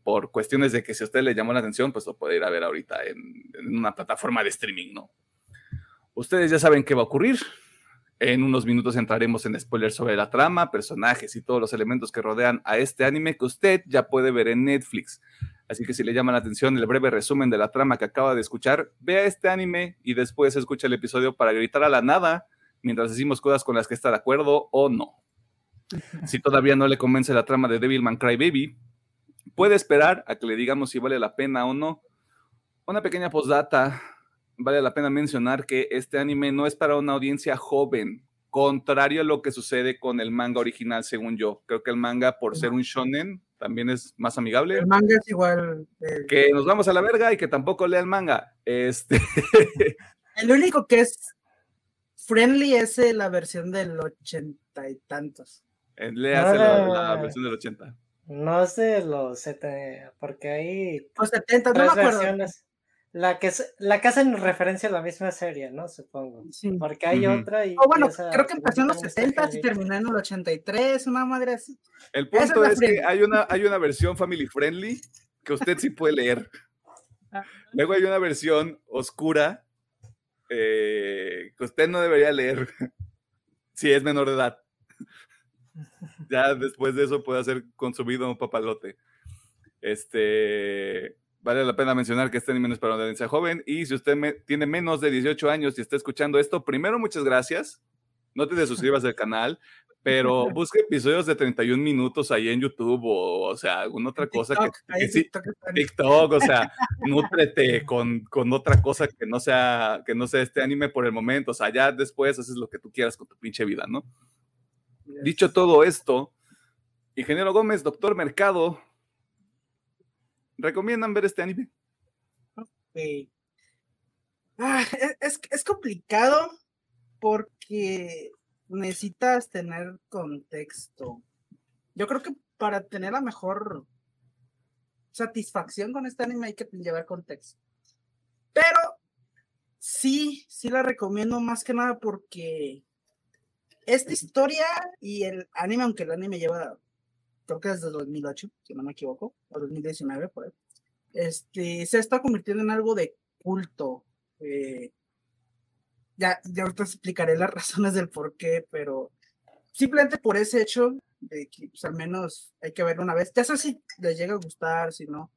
[SPEAKER 1] por cuestiones de que si a usted le llamó la atención, pues lo puede ir a ver ahorita en, una plataforma de streaming, ¿no? Ustedes ya saben qué va a ocurrir. En unos minutos entraremos en spoilers sobre la trama, personajes y todos los elementos que rodean a este anime que usted ya puede ver en Netflix. Así que si le llama la atención el breve resumen de la trama que acaba de escuchar, vea este anime y después escucha el episodio para gritar a la nada mientras decimos cosas con las que está de acuerdo o no. Si todavía no le convence la trama de Devilman Crybaby, puede esperar a que le digamos si vale la pena o no. Una pequeña postdata, vale la pena mencionar que este anime no es para una audiencia joven, contrario a lo que sucede con el manga original, según yo. Creo que el manga, por ser un shonen, también es más amigable.
[SPEAKER 2] El manga es igual. eh,
[SPEAKER 1] Que nos vamos a la verga y que tampoco lea el manga. Este,
[SPEAKER 2] el único que es friendly es eh, la versión del ochenta y tantos.
[SPEAKER 1] léase la, la
[SPEAKER 3] Ah.
[SPEAKER 1] versión del 80.
[SPEAKER 3] No sé los 70, porque hay
[SPEAKER 2] O 70, no me acuerdo.
[SPEAKER 3] versiones. La que, la que hacen referencia a la misma serie, ¿no? Supongo.
[SPEAKER 2] Sí.
[SPEAKER 3] Porque hay
[SPEAKER 1] Ujú.
[SPEAKER 3] otra y.
[SPEAKER 2] O bueno,
[SPEAKER 3] esa
[SPEAKER 2] creo que empezó en los
[SPEAKER 3] también está
[SPEAKER 2] 70 y terminó en el 83, una madre así.
[SPEAKER 1] El
[SPEAKER 2] es
[SPEAKER 1] punto
[SPEAKER 2] la
[SPEAKER 1] es, que hay una, hay una versión family friendly que usted sí puede leer.
[SPEAKER 2] Ah.
[SPEAKER 1] Luego hay una versión oscura eh, que usted no debería leer si es menor de edad. Ya después de eso puede ser consumido un papalote. Este, vale la pena mencionar que este anime no es para una audiencia joven y si usted me- tiene menos de 18 años y está escuchando esto, primero muchas gracias. No te desuscribas del canal, pero busca episodios de 31 minutos ahí en YouTube o, o sea, alguna otra cosa que, que sí,
[SPEAKER 2] TikTok
[SPEAKER 1] o sea, nútrete con, con otra cosa que no sea que no sea este anime por el momento, o sea, ya después haces lo que tú quieras con tu pinche vida, ¿no? Dicho todo esto, Ingeniero Gómez, Doctor Mercado, ¿recomiendan ver este anime?
[SPEAKER 2] Ok. Ah, e- es, es complicado porque necesitas tener contexto. Yo creo que para tener la mejor satisfacción con este anime hay que llevar contexto. Pero sí, sí la recomiendo más que nada porque esta historia y el anime, aunque el anime lleva, creo que desde 2008, si no me equivoco, o 2019, por este, se está convirtiendo en algo de culto. eh, ya, ya ahorita explicaré las razones del por qué, pero simplemente por ese hecho de que pues, al menos hay que verlo una vez, ya sé si les llega a gustar, si no.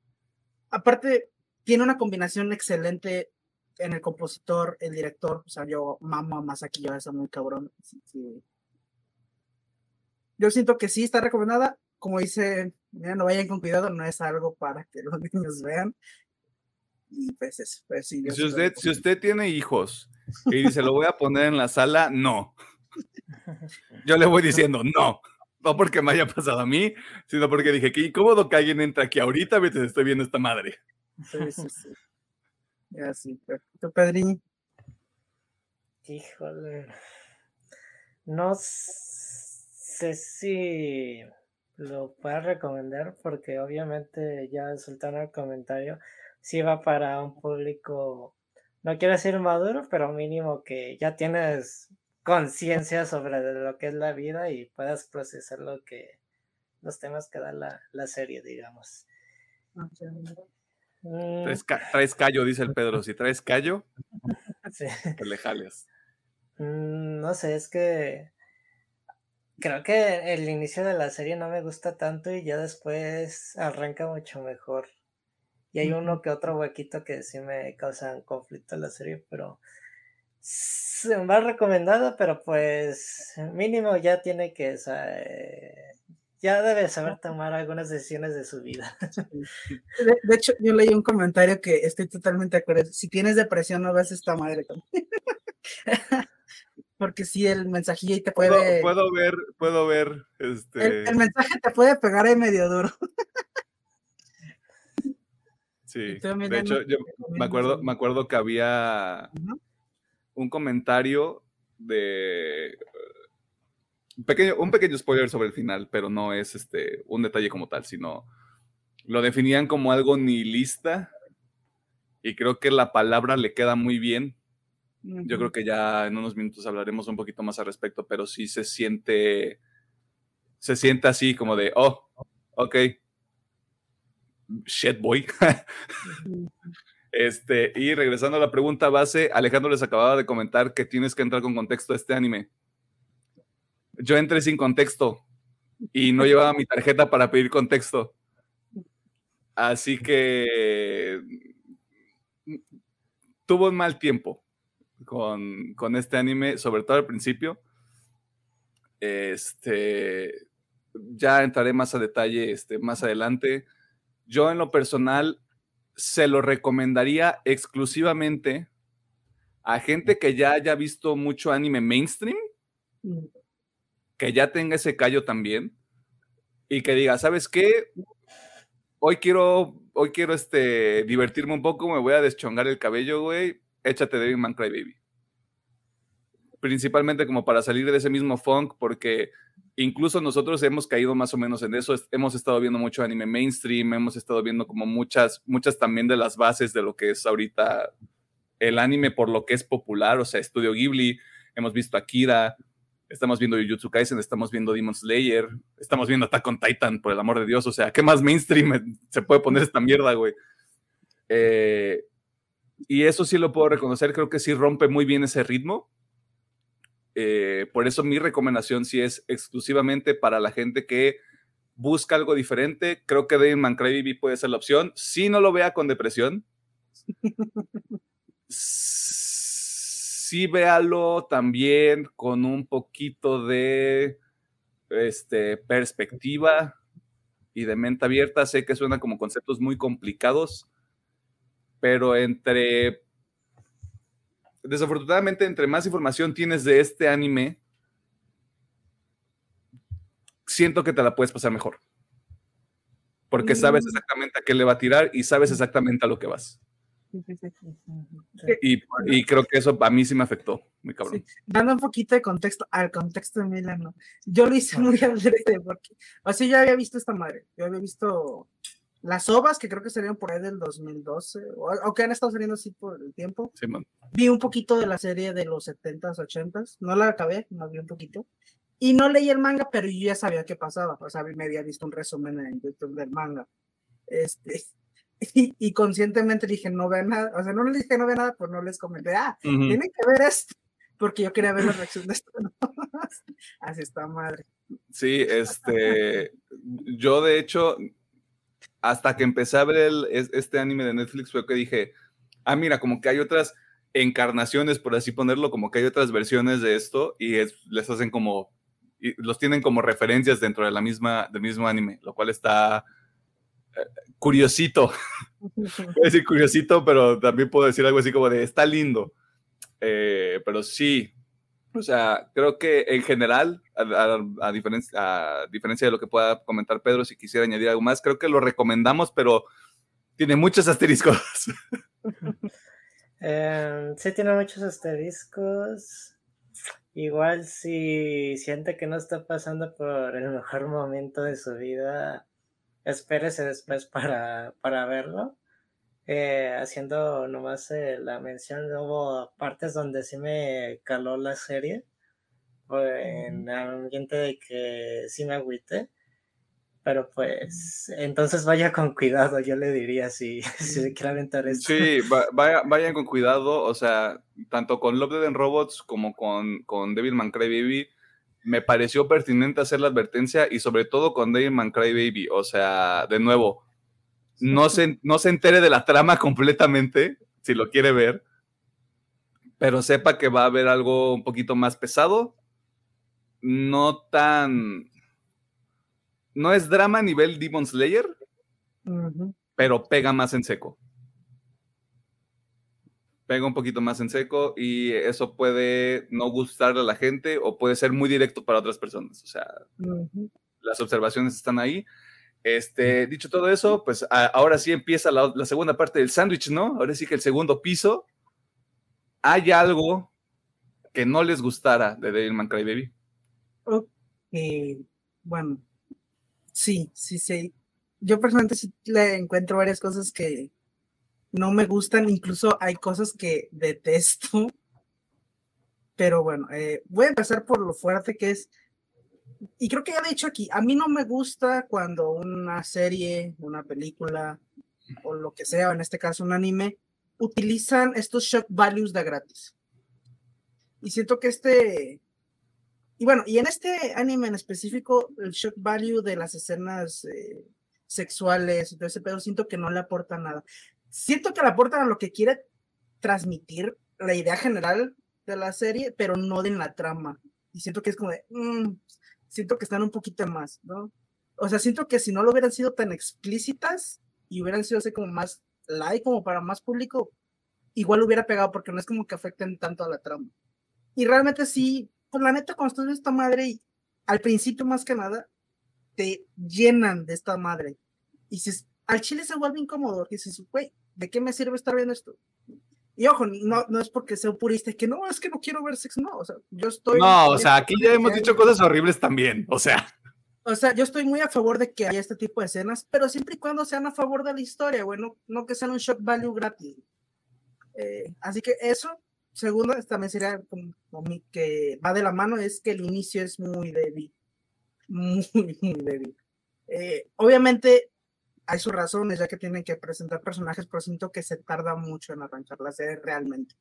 [SPEAKER 2] Aparte, tiene una combinación excelente en el compositor, el director, o sea, yo mamo a Masaki Yuasa muy cabrón. así que Yo siento que sí está recomendada, como dice, mira, no vayan con cuidado, no es algo para que los niños vean. Y pues eso, pues sí. yo
[SPEAKER 1] Si usted, si usted tiene hijos y dice, lo voy a poner en la sala, no. Yo le voy diciendo, no. No porque me haya pasado a mí, sino porque dije, qué incómodo que alguien entre aquí ahorita mientras estoy viendo esta madre.
[SPEAKER 2] Sí, sí, sí. Ya sí, perfecto, Pedrín.
[SPEAKER 3] Híjole. No sé si lo puedo recomendar porque obviamente ya soltaron el comentario. Si va para un público, no quiero decir maduro, pero mínimo que ya tienes conciencia sobre lo que es la vida y puedas procesar lo que los temas que da la, la serie, digamos. Mm,
[SPEAKER 1] Traes, ca- traes callo, dice el Pedro. Si traes callo,
[SPEAKER 3] sí.
[SPEAKER 1] pues le jales.
[SPEAKER 3] Mm, No sé, es que creo que el inicio de la serie no me gusta tanto y ya después arranca mucho mejor. Y hay uno que otro huequito que sí me causan conflicto en la serie, pero s- va recomendada, pero pues mínimo ya tiene que, sa- eh, ya debe saber tomar algunas decisiones de su vida.
[SPEAKER 2] De, de hecho, yo leí un comentario que estoy totalmente de acuerdo. Si tienes depresión, no ves esta madre. Porque si el mensajillo ahí te
[SPEAKER 1] Puedo,
[SPEAKER 2] puede.
[SPEAKER 1] puedo ver, puedo ver, este,
[SPEAKER 2] el, el mensaje te puede pegar ahí medio duro.
[SPEAKER 1] sí. De hecho, yo me acuerdo, me acuerdo que había un comentario de un pequeño, un pequeño spoiler sobre el final, pero no es este un detalle como tal, sino lo definían como algo nihilista y creo que la palabra le queda muy bien. Yo creo que ya en unos minutos hablaremos un poquito más al respecto, pero sí se siente se siente así como de, oh, ok, shit boy. Este, y regresando a la pregunta base, Alejandro les acababa de comentar que tienes que entrar con contexto a este anime. Yo entré sin contexto y no llevaba mi tarjeta para pedir contexto. Así que tuvo un mal tiempo con, con este anime, sobre todo al principio. Este, ya entraré más a detalle este, más adelante. Yo en lo personal se lo recomendaría exclusivamente a gente que ya haya visto mucho anime mainstream,
[SPEAKER 2] Mm.
[SPEAKER 1] que ya tenga ese callo también y que diga, ¿sabes qué? Hoy quiero, hoy quiero este, divertirme un poco, me voy a deschongar el cabello, güey. Échate Devilman Crybaby. Principalmente como para salir de ese mismo funk, porque incluso nosotros hemos caído más o menos en eso. Es- Hemos estado viendo mucho anime mainstream, hemos estado viendo como muchas, muchas también de las bases de lo que es ahorita el anime por lo que es popular, o sea, Estudio Ghibli, hemos visto Akira, estamos viendo Jujutsu Kaisen, estamos viendo Demon Slayer, estamos viendo Attack on Titan, por el amor de Dios, o sea, ¿qué más mainstream se puede poner esta mierda, güey? Eh, y eso sí lo puedo reconocer, creo que sí rompe muy bien ese ritmo. Eh, por eso mi recomendación sí es exclusivamente para la gente que busca algo diferente. Creo que Devilman Crybaby puede ser la opción. Si no lo vea con depresión, sí véalo también con un poquito de este, perspectiva y de mente abierta. Sé que suena como conceptos muy complicados, pero entre... Desafortunadamente, entre más información tienes de este anime, siento que te la puedes pasar mejor. Porque sabes
[SPEAKER 2] Mm.
[SPEAKER 1] exactamente a qué le va a tirar y sabes exactamente a lo que vas. Y, y creo que eso a mí sí me afectó, mi cabrón.
[SPEAKER 2] Sí, Dando un poquito de contexto al contexto de Milano. Yo lo hice muy adrede porque, o sea, yo había visto esta madre. Yo había visto las ovas que creo que salieron por ahí del 2012, o, o que han estado saliendo así por el tiempo.
[SPEAKER 1] Sí.
[SPEAKER 2] Vi un poquito de la serie de los 70s, 80s. No la acabé, no vi un poquito. Y no leí el manga, pero yo ya sabía qué pasaba. O sea, me había visto un resumen en YouTube del manga. Este, y, y conscientemente dije, no vean nada. O sea, no les dije no vean nada, pues no les comenté, ah,
[SPEAKER 1] Ujú.
[SPEAKER 2] tienen que ver esto. Porque yo quería ver la reacción de esto. ¿no? Así está madre.
[SPEAKER 1] Sí, este, yo de hecho, hasta que empecé a ver el- es- este anime de Netflix fue que dije, ah, mira, como que hay otras encarnaciones, por así ponerlo, como que hay otras versiones de esto y es- les hacen como, y los tienen como referencias dentro de la misma, del mismo anime, lo cual está eh, curiosito. Puedo decir curiosito, pero también puedo decir algo así como de está lindo. Eh, pero sí, o sea, creo que en general, a, diferencia, de lo que pueda comentar Pedro, si quisiera añadir algo más, creo que lo recomendamos, pero tiene muchos asteriscos.
[SPEAKER 3] Eh, sí tiene muchos asteriscos. Igual si siente que no está pasando por el mejor momento de su vida, espérese después para, para verlo. Eh, haciendo nomás eh, la mención, hubo partes donde sí me caló la serie, en el ambiente de que sí me agüité. Pero pues, entonces vaya con cuidado, yo le diría si, si se quiere aventar esto.
[SPEAKER 1] Sí, va- vaya- vayan con cuidado, o sea, tanto con Love, Dead and Robots como con, con Devilman Crybaby, me pareció pertinente hacer la advertencia y sobre todo con Devilman Crybaby, o sea, de nuevo, no se, no se entere de la trama completamente, si lo quiere ver, pero sepa que va a haber algo un poquito más pesado, no tan... No es drama a nivel Demon Slayer, pero pega más en seco. Pega un poquito más en seco y eso puede no gustarle a la gente o puede ser muy directo para otras personas. O sea, las observaciones están ahí. Este, dicho todo eso, pues ahora sí empieza la, segunda parte del sándwich, ¿no? Ahora sí que el segundo piso. ¿Hay algo que no les gustara de Devilman Crybaby?
[SPEAKER 2] Eh, bueno, sí, sí, sí. Yo personalmente sí le encuentro varias cosas que no me gustan, incluso hay cosas que detesto. Pero bueno, eh, voy a empezar por lo fuerte que es, y creo que ya he dicho aquí, a mí no me gusta cuando una serie, una película o lo que sea, en este caso un anime, utilizan estos shock values de gratis. Y siento que este, y bueno, y en este anime en específico, el shock value de las escenas eh, sexuales todo ese pedo, siento que no le aporta nada. Siento que le aportan a lo que quiere transmitir la idea general de la serie, pero no de la trama. Y siento que es como de, mm, siento que están un poquito más, ¿no? O sea, siento que si no lo hubieran sido tan explícitas, y hubieran sido así como más light, como para más público, igual hubiera pegado porque no es como que afecten tanto a la trama. Y realmente sí, pues la neta, cuando estás esta madre, y al principio más que nada, te llenan de esta madre. Y si al chile se vuelve incómodo, que dices, güey, ¿de qué me sirve estar viendo esto? Y ojo, no, no es porque sea un purista, que no, es que no quiero ver sexo, no, o sea, yo estoy...
[SPEAKER 1] No, o sea, aquí ya hemos dicho cosas horribles también, o sea.
[SPEAKER 2] O sea, yo estoy muy a favor de que haya este tipo de escenas, pero siempre y cuando sean a favor de la historia, bueno, no que sean un shock value gratis. Eh, así que eso, segundo, también sería como, que va de la mano, es que el inicio es muy débil. Muy, muy débil. Eh, obviamente hay sus razones, ya que tienen que presentar personajes, pero siento que se tarda mucho en arrancar la serie realmente.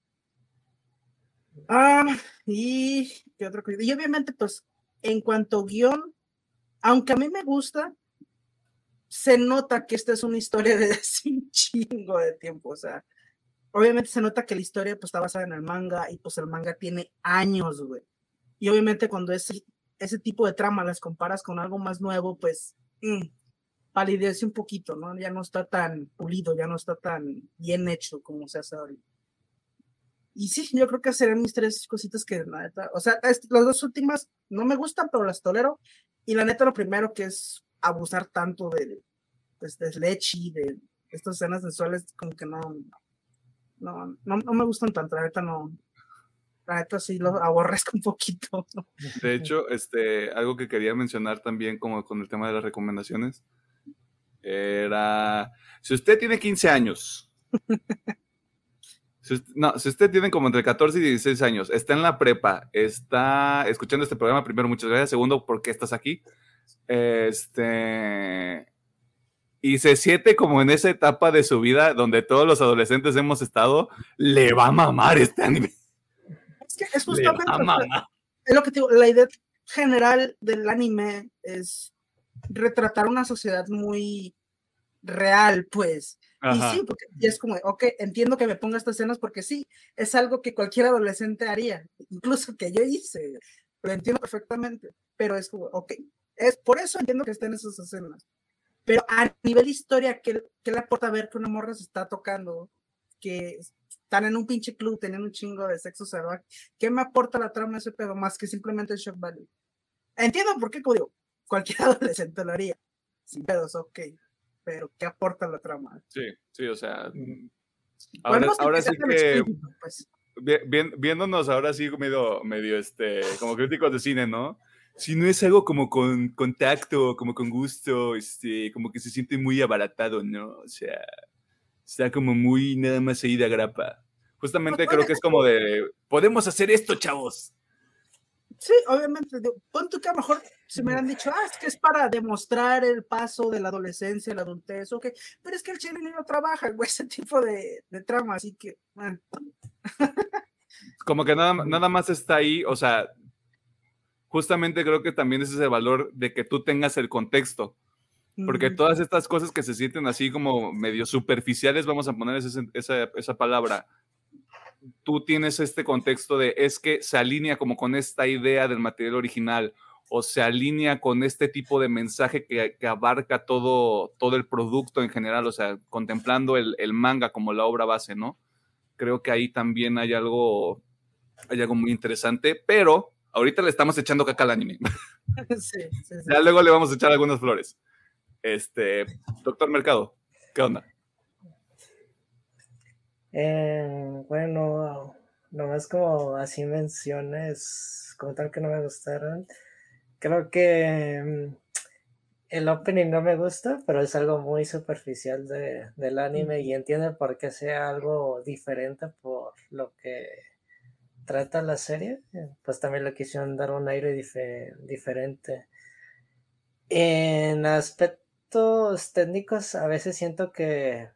[SPEAKER 2] Ah, y qué otra cosa. Y obviamente, pues, en cuanto a guion, aunque a mí me gusta, se nota que esta es una historia de hace un chingo de tiempo. O sea, obviamente se nota que la historia pues, está basada en el manga y pues el manga tiene años, güey. Y obviamente cuando ese, ese tipo de trama las comparas con algo más nuevo, pues mm, palidece un poquito, ¿no? Ya no está tan pulido, ya no está tan bien hecho como se hace ahorita. Y sí, yo creo que serían mis tres cositas que, la neta, o sea, las dos últimas no me gustan, pero las tolero. Y la neta, lo primero que es abusar tanto de, pues, de leche de estas escenas sensuales, como que no, no, no, no me gustan tanto, la neta no, neta sí lo aborrezco un poquito.
[SPEAKER 1] De hecho, este, algo que quería mencionar también como con el tema de las recomendaciones, era, si usted tiene 15 años, si usted, no, si usted tiene como entre 14 y 16 años, está en la prepa, está escuchando este programa, primero, muchas gracias, segundo, ¿por qué estás aquí? Este, y se siente como en esa etapa de su vida donde todos los adolescentes hemos estado, le va a mamar este anime.
[SPEAKER 2] Es que es justamente es lo que digo, la idea general del anime es retratar una sociedad muy real, pues. Y sí, porque es como, ok, entiendo que me ponga estas escenas porque sí, es algo que cualquier adolescente haría, incluso que yo hice, lo entiendo perfectamente, pero es como, ok, es por eso entiendo que estén esas escenas. Pero a nivel historia, ¿qué, qué le aporta ver que una morra se está tocando? Que están en un pinche club teniendo un chingo de sexo salvaje. ¿Qué me aporta la trama de ese pedo más que simplemente el shock value? Entiendo por qué, como cualquier adolescente lo haría. Sin pedos, ok. Pero, ¿qué aporta la trama?
[SPEAKER 1] Sí, sí, o sea. Ahora, ahora sí que. Pues. viéndonos ahora sí medio, medio este, como críticos de cine, ¿no? Si no es algo como con contacto, como con gusto, este, como que se siente muy abaratado, ¿no? O sea, está como muy nada más ahí de agrapa. Justamente creo que es como de, podemos hacer esto, chavos.
[SPEAKER 2] Sí, obviamente. Pon tú que a lo mejor se me han dicho, ah, es que es para demostrar el paso de la adolescencia la adultez, ok, pero es que el chile no trabaja, güey, ese tipo de, de trama, así que.
[SPEAKER 1] Como que nada, nada más está ahí, o sea, justamente creo que también es ese valor de que tú tengas el contexto. Porque todas estas cosas que se sienten así como medio superficiales, vamos a poner esa, esa, esa palabra, tú tienes este contexto de es que se alinea como con esta idea del material original o se alinea con este tipo de mensaje que, abarca todo, todo el producto en general, o sea, contemplando el, manga como la obra base, ¿no? Creo que ahí también hay algo, hay algo muy interesante, pero ahorita le estamos echando caca al anime. Sí, sí, Ya luego le vamos a echar algunas flores. Este, doctor Mercado, ¿qué onda?
[SPEAKER 3] Eh, bueno, nomás como así menciones, como tal que no me gustaron. Creo que mm, el opening no me gusta, pero es algo muy superficial de, del anime y entiende por qué sea algo diferente por lo que trata la serie. Pues también le quisieron dar un aire diferente. En aspectos técnicos, a veces siento que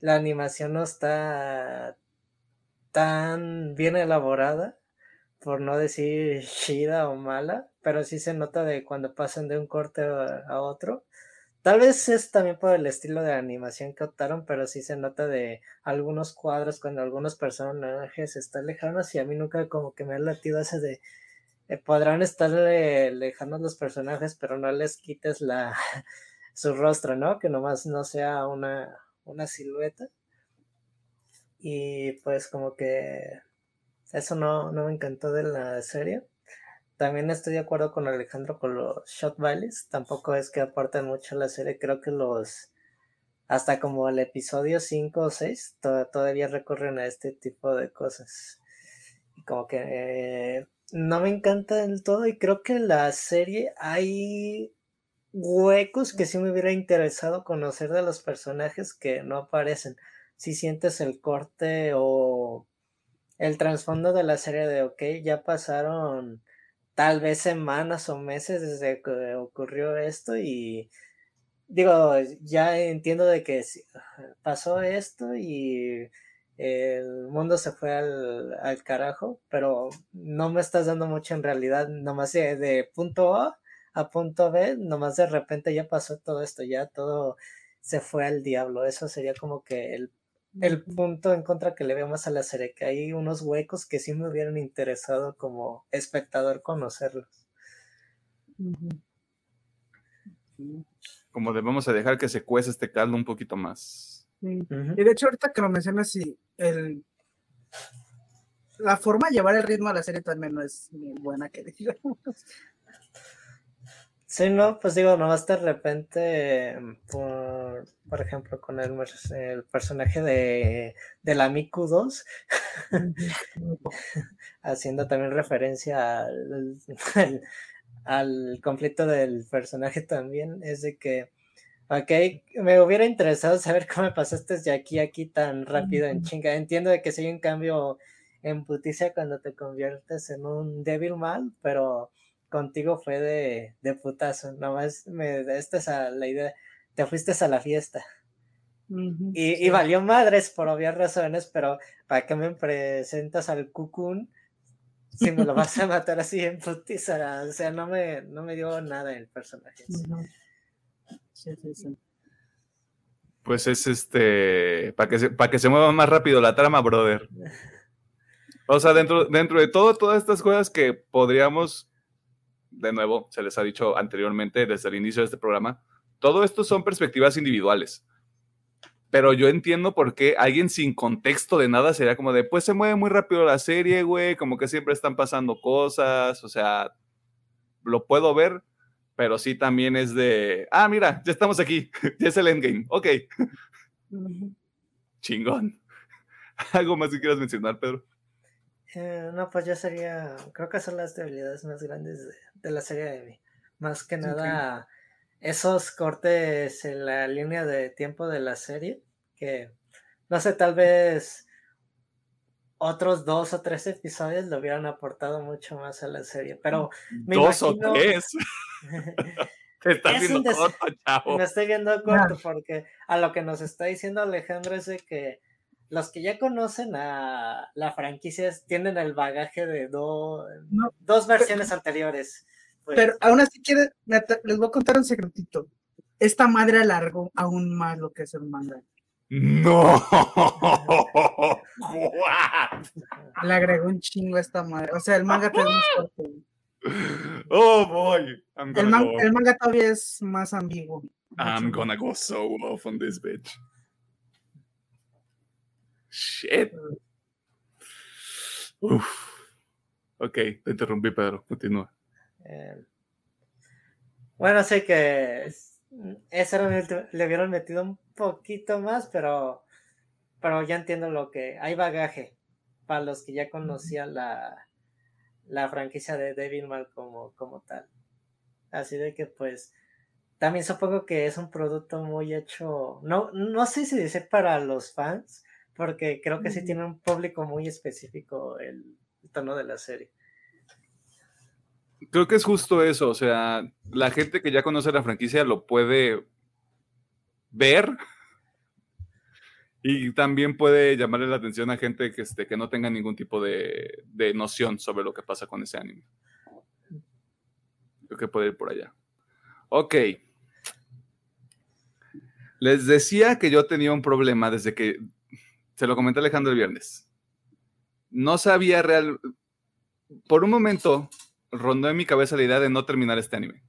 [SPEAKER 3] la animación no está tan bien elaborada, por no decir chida o mala, pero sí se nota de cuando pasan de un corte a otro. Tal vez es también por el estilo de animación que optaron, pero sí se nota de algunos cuadros cuando algunos personajes están lejanos y a mí nunca como que me ha latido ese de eh, podrán estar lejanos los personajes, pero no les quites la su rostro, ¿no? Que nomás no sea una, una silueta. Y pues como que eso no, no me encantó de la serie. También estoy de acuerdo con Alejandro con los shot valleys. Tampoco es que aporten mucho a la serie. Creo que los hasta como el episodio 5 o 6 todavía recurren a este tipo de cosas. Como que eh, no me encanta del todo y creo que la serie hay huecos que sí me hubiera interesado conocer de los personajes que no aparecen. Si sientes el corte o el trasfondo de la serie de, ok, ya pasaron tal vez semanas o meses desde que ocurrió esto y digo, ya entiendo de que pasó esto y el mundo se fue al, carajo, pero no me estás dando mucho en realidad, nomás de, de punto A a punto B, nomás de repente ya pasó todo esto, ya todo se fue al diablo. Eso sería como que el, el punto en contra que le veo más a la serie, que hay unos huecos que sí me hubieran interesado como espectador conocerlos.
[SPEAKER 1] Como debemos de dejar que se cuece este caldo un poquito más.
[SPEAKER 2] Y de hecho, ahorita que lo mencionas, sí, el, la forma de llevar el ritmo a la serie también no es buena que digamos.
[SPEAKER 3] Sí, no, pues digo, nomás de repente, por, por ejemplo, con el, el personaje de, de la Miku 2, haciendo también referencia al, al, conflicto del personaje también, es de que, ok, me hubiera interesado saber cómo me pasaste de aquí a aquí tan rápido en chinga. Entiendo de que si hay un cambio en puticia cuando te conviertes en un débil mal, pero contigo fue de, de putazo. Nomás me esta es la idea. Te fuiste a la fiesta. y, y, valió madres por obvias razones, pero ¿para qué me presentas al cucún si me lo vas a matar así en putiza? O sea, no me, no me dio nada el personaje.
[SPEAKER 1] Pues es este, para que, se, para que se mueva más rápido la trama, brother. O sea, dentro, dentro de todo, todas estas cosas que podríamos de nuevo, se les ha dicho anteriormente desde el inicio de este programa, todo esto son perspectivas individuales. Pero yo entiendo por qué alguien sin contexto de nada sería como de, pues se mueve muy rápido la serie, güey, como que siempre están pasando cosas, o sea, lo puedo ver, pero sí también es de, ah, mira, ya estamos aquí, ya es el endgame, ok. Chingón. ¿Algo más que quieras mencionar, Pedro?
[SPEAKER 3] Eh, no, pues ya sería, creo que son las debilidades más grandes de, la serie de mí. Más que nada, esos cortes en la línea de tiempo de la serie, que no sé, tal vez otros dos o tres episodios le hubieran aportado mucho más a la serie, pero
[SPEAKER 1] me ¿Dos o tres?
[SPEAKER 3] Me estoy viendo corto porque a lo que nos está diciendo Alejandro es de que los que ya conocen a la franquicia tienen el bagaje de dos versiones anteriores.
[SPEAKER 2] Pues. Pero aún así quiere, les voy a contar un secretito. Esta madre alargó aún más lo que es el manga.
[SPEAKER 1] No.
[SPEAKER 2] Le agregó un chingo a esta madre. O sea, el manga es más
[SPEAKER 1] corto. Oh boy.
[SPEAKER 2] El, el, manga todavía es más ambiguo.
[SPEAKER 1] I'm gonna go so off on this bitch. Shit. Uf. Ok, te interrumpí, Pedro. Continúa.
[SPEAKER 3] Eh, bueno, sé que ese le hubieran metido un poquito más, pero, pero ya entiendo lo que hay bagaje para los que ya conocían la, la franquicia de Devilman como, como tal. Así de que pues también supongo que es un producto muy hecho, no, no sé si dice para los fans, porque creo que sí tiene un público muy específico el, tono de la serie.
[SPEAKER 1] Creo que es justo eso, o sea, la gente que ya conoce la franquicia lo puede ver y también puede llamarle la atención a gente que, este, que no tenga ningún tipo de, de noción sobre lo que pasa con ese anime. Creo que puede ir por allá. Ok. Les decía que yo tenía un problema desde que se lo comenté Alejandro el viernes. No sabía real. Por un momento rondó en mi cabeza la idea de no terminar este anime.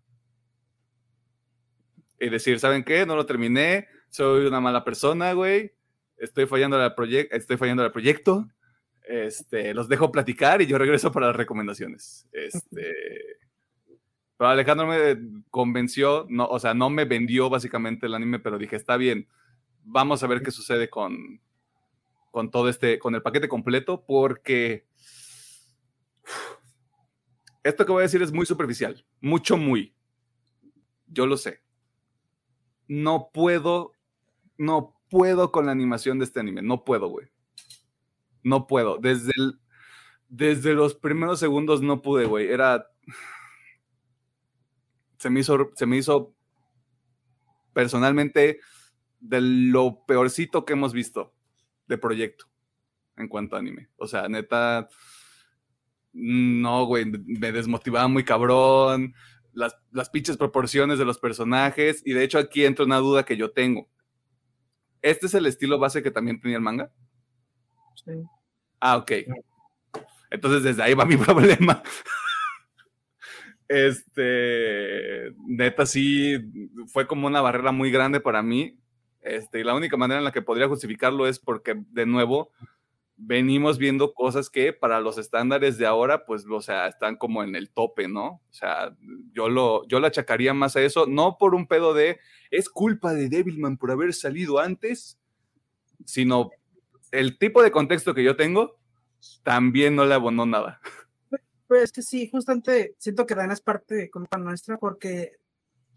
[SPEAKER 1] y decir, ¿saben qué? No lo terminé, soy una mala persona, güey, estoy fallando al estoy fallando al proyecto, este, los dejo platicar y yo regreso para las recomendaciones. Este, pero Alejandro me convenció, no, o sea, no me vendió básicamente el anime, pero dije, está bien, vamos a ver qué sucede con, con todo este, con el paquete completo, porque esto que voy a decir es muy superficial, mucho, muy. Yo lo sé. No puedo, no puedo con la animación de este anime, no puedo, güey. No puedo. Desde, desde los primeros segundos no pude, güey. Era. Se me hizo, se me hizo personalmente de lo peorcito que hemos visto de proyecto en cuanto a anime. O sea, neta. No, güey, me desmotivaba muy cabrón. Las, las pinches proporciones de los personajes. Y de hecho, aquí entra una duda que yo tengo. ¿Este es el estilo base que también tenía el manga? Ah, ok. Entonces desde ahí va mi problema. Este, neta, sí, fue como una barrera muy grande para mí. Este, y la única manera en la que podría justificarlo es porque, de nuevo, venimos viendo cosas que para los estándares de ahora, pues, o sea, están como en el tope, ¿no? O sea, yo lo, yo lo achacaría más a eso, no por un pedo de, es culpa de Devilman por haber salido antes, sino el tipo de contexto que yo tengo también no le abonó nada.
[SPEAKER 2] Pues es que sí, justamente siento que Dan es parte de culpa nuestra porque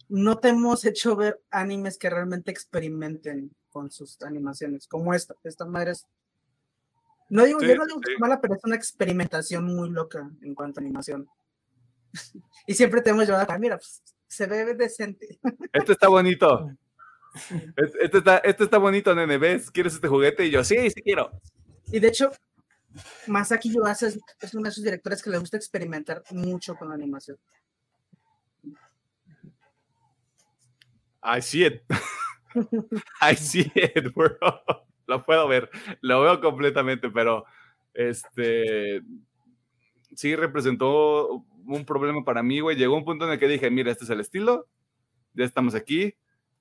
[SPEAKER 2] no te hemos hecho ver animes que realmente experimenten con sus animaciones, como esta. Esta madre es. No digo, yo no digo es mala, pero es una experimentación muy loca en cuanto a animación. y siempre te hemos llevado a, mira, pues, se ve decente.
[SPEAKER 1] Esto está bonito. Este está, este está bonito, nene. ¿Ves? ¿Quieres este juguete? Y yo, sí, sí quiero.
[SPEAKER 2] Y de hecho, Masaki Yuasa es, es uno de esos directores que le gusta experimentar mucho con la animación.
[SPEAKER 1] I see it. I see it, bro. Lo puedo ver. Lo veo completamente, pero este sí representó un problema para mí, güey. Llegó un punto en el que dije, mira, este es el estilo. Ya estamos aquí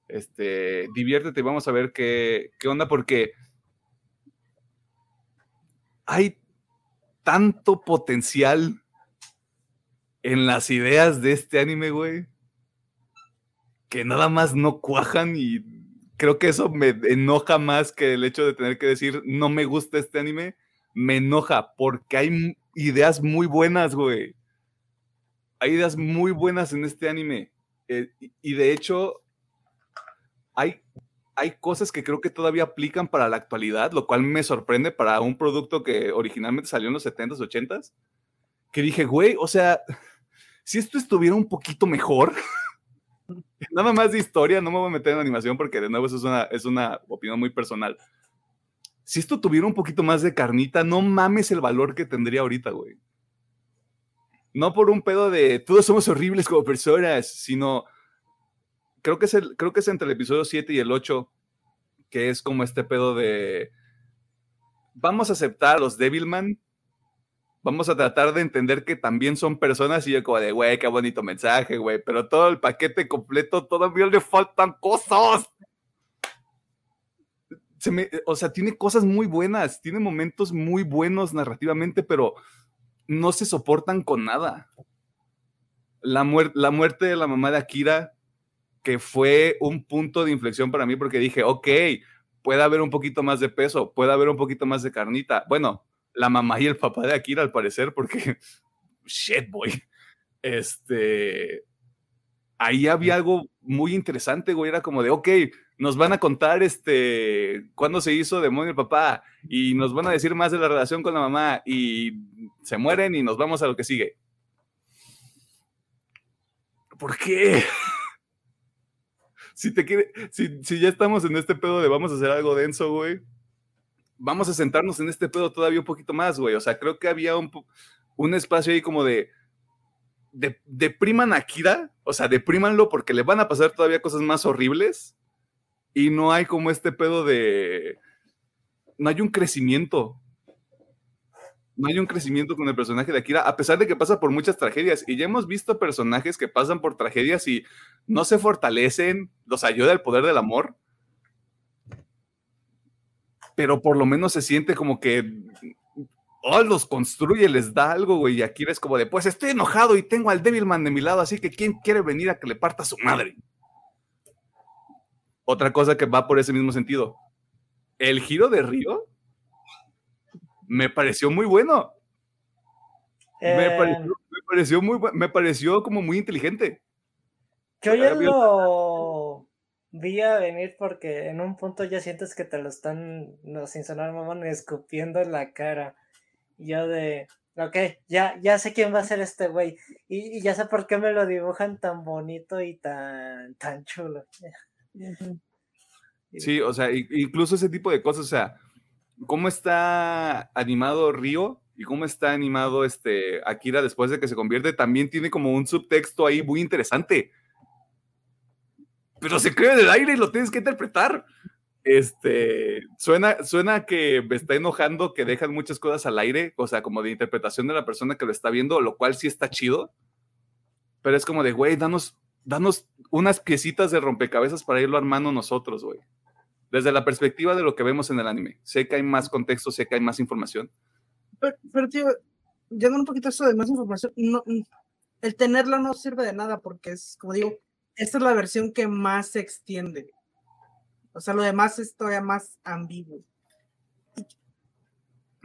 [SPEAKER 1] este, diviértete y vamos a ver qué, qué onda, porque hay tanto potencial en las ideas de este anime, güey, que nada más no cuajan y creo que eso me enoja más que el hecho de tener que decir no me gusta este anime, me enoja porque hay ideas muy buenas, güey. Hay ideas muy buenas en este anime. Eh, y de hecho, hay, hay cosas que creo que todavía aplican para la actualidad, lo cual me sorprende para un producto que originalmente salió en los 70s, 80s, que dije, güey, o sea, si esto estuviera un poquito mejor, nada más de historia, no me voy a meter en animación porque de nuevo eso es una, es una opinión muy personal. Si esto tuviera un poquito más de carnita, no mames el valor que tendría ahorita, güey. No por un pedo de todos somos horribles como personas, sino creo que es, el, creo que es entre el episodio 7 y el 8, que es como este pedo de, vamos a aceptar a los Devilman, vamos a tratar de entender que también son personas y yo como de, güey, qué bonito mensaje, güey, pero todo el paquete completo todavía le faltan cosas. Se me, o sea, tiene cosas muy buenas, tiene momentos muy buenos narrativamente, pero no se soportan con nada. La, la muerte de la mamá de Akira que fue un punto de inflexión para mí porque dije, ok, puede haber un poquito más de peso, puede haber un poquito más de carnita. Bueno, la mamá y el papá de Akira al parecer, porque, shit, boy. Este, ahí había algo muy interesante, güey, era como de, ok, nos van a contar este, cuándo se hizo demonio el papá y nos van a decir más de la relación con la mamá y se mueren y nos vamos a lo que sigue. ¿Por qué? si te quiere, si, ya estamos en este pedo de vamos a hacer algo denso, güey, vamos a sentarnos en este pedo todavía un poquito más, güey. O sea, creo que había un, espacio ahí como de, de, depriman a Kira, o sea, deprímanlo porque le van a pasar todavía cosas más horribles y no hay como este pedo de, no hay un crecimiento. no hay un crecimiento con el personaje de Akira, a pesar de que pasa por muchas tragedias. Y ya hemos visto personajes que pasan por tragedias y no se fortalecen, los ayuda el poder del amor. Pero por lo menos se siente como que oh, los construye, les da algo, güey. Y Akira es como de, pues estoy enojado y tengo al Devilman de mi lado, así que ¿quién quiere venir a que le parta a su madre? Otra cosa que va por ese mismo sentido. El giro de Río me pareció muy bueno. Me,
[SPEAKER 3] Eh,
[SPEAKER 1] pareció, me pareció muy me pareció como muy inteligente.
[SPEAKER 3] Yo ya lo vi a venir porque en un punto ya sientes que te lo están, no, sin sonar mamón, escupiendo en la cara. Y yo de, ok, ya, ya sé quién va a ser este güey. Y, y ya sé por qué me lo dibujan tan bonito y tan, tan chulo.
[SPEAKER 1] Sí, o sea, incluso ese tipo de cosas, o sea, cómo está animado Río y cómo está animado este Akira después de que se convierte, también tiene como un subtexto ahí muy interesante. Pero se crea en el aire y lo tienes que interpretar. Este, suena, suena que me está enojando que dejan muchas cosas al aire, o sea, como de interpretación de la persona que lo está viendo, lo cual sí está chido. Pero es como de, güey, danos, danos unas piecitas de rompecabezas para irlo armando nosotros, güey desde la perspectiva de lo que vemos en el anime. Sé que hay más contexto, sé que hay más información.
[SPEAKER 2] Pero, pero tío, yendo un poquito a eso de más información, no, el tenerlo no sirve de nada porque es, como digo, esta es la versión que más se extiende. O sea, lo demás es todavía más ambiguo.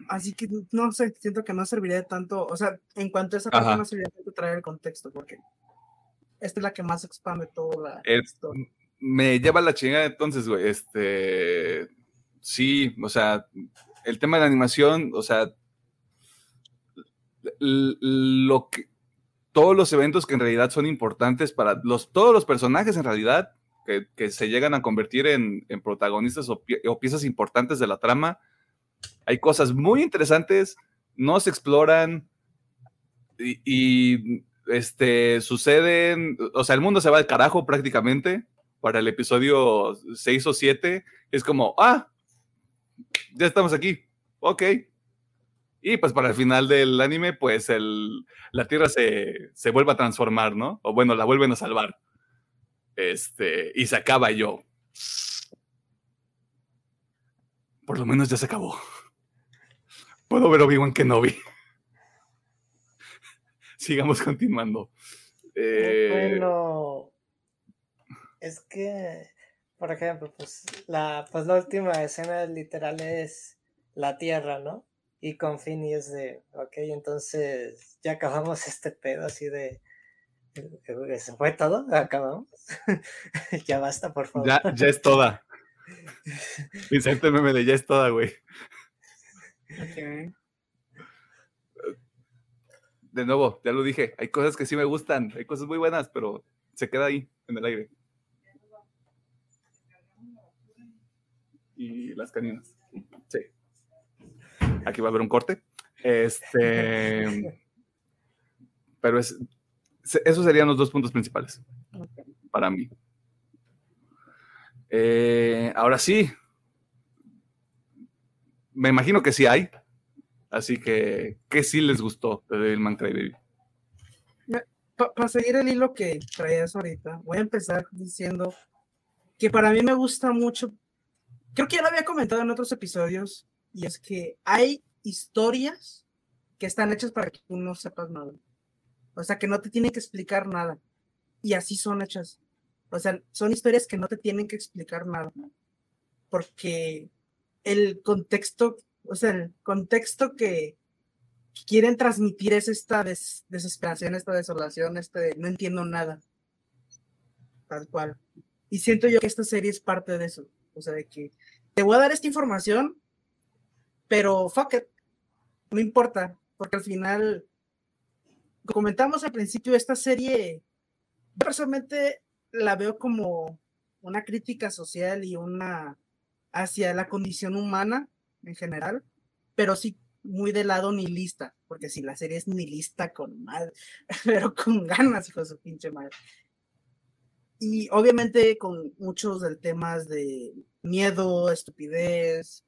[SPEAKER 2] Así que no sé, siento que no serviría de tanto, o sea, en cuanto a esa parte
[SPEAKER 1] Ajá.
[SPEAKER 2] no serviría de tanto traer el contexto porque esta es la que más expande toda la historia.
[SPEAKER 1] Me lleva la chingada entonces, güey. Este, sí, o sea, el tema de la animación, o sea, lo que, todos los eventos que en realidad son importantes para los, todos los personajes en realidad que, se llegan a convertir en, protagonistas o, pie- o piezas importantes de la trama, hay cosas muy interesantes, no se exploran y, y, este, suceden, o sea, el mundo se va al carajo prácticamente para el episodio 6 o 7. Es como, ah, ya estamos aquí, ok. Y pues para el final del anime, pues el, la Tierra se, se vuelve a transformar, ¿no? O bueno, la vuelven a salvar. Este, y se acaba yo. Por lo menos ya se acabó. Puedo ver Obi-Wan Kenobi. Sigamos continuando. Eh,
[SPEAKER 3] Bueno, es que, por ejemplo, pues la, pues la última escena literal es la Tierra, ¿no? Y con Finny es de, ok, entonces ya acabamos este pedo así de, eh, ¿se fue todo? ¿Acabamos? ya basta, por favor.
[SPEAKER 1] ya, ya es toda. El meme de ya es toda, güey.
[SPEAKER 2] Ok.
[SPEAKER 1] De nuevo, ya lo dije, hay cosas que sí me gustan, hay cosas muy buenas, pero se queda ahí, en el aire. Y las caninas. Sí. Aquí va a haber un corte. Este. Pero es. Esos serían los dos puntos principales para mí. Eh, ahora sí. Me imagino que sí hay. Así que, ¿qué sí les gustó de Devilman Crybaby?
[SPEAKER 2] Para seguir el hilo que traías ahorita, voy a empezar diciendo que para mí me gusta mucho, creo que ya lo había comentado en otros episodios, y es que hay historias que están hechas para que tú no sepas nada. O sea, que no te tienen que explicar nada. Y así son hechas. O sea, son historias que no te tienen que explicar nada. Porque el contexto, o sea, el contexto que quieren transmitir es esta des- desesperación, esta desolación, este no entiendo nada. Tal cual. Y siento yo que esta serie es parte de eso. O sea, de que te voy a dar esta información, pero fuck it. No importa, porque al final, comentamos al principio, esta serie, yo personalmente la veo como una crítica social y una hacia la condición humana en general, pero sí muy de lado nihilista, porque si la serie es nihilista con madre, pero con ganas, hijo su pinche madre. Y obviamente con muchos del temas de miedo, estupidez,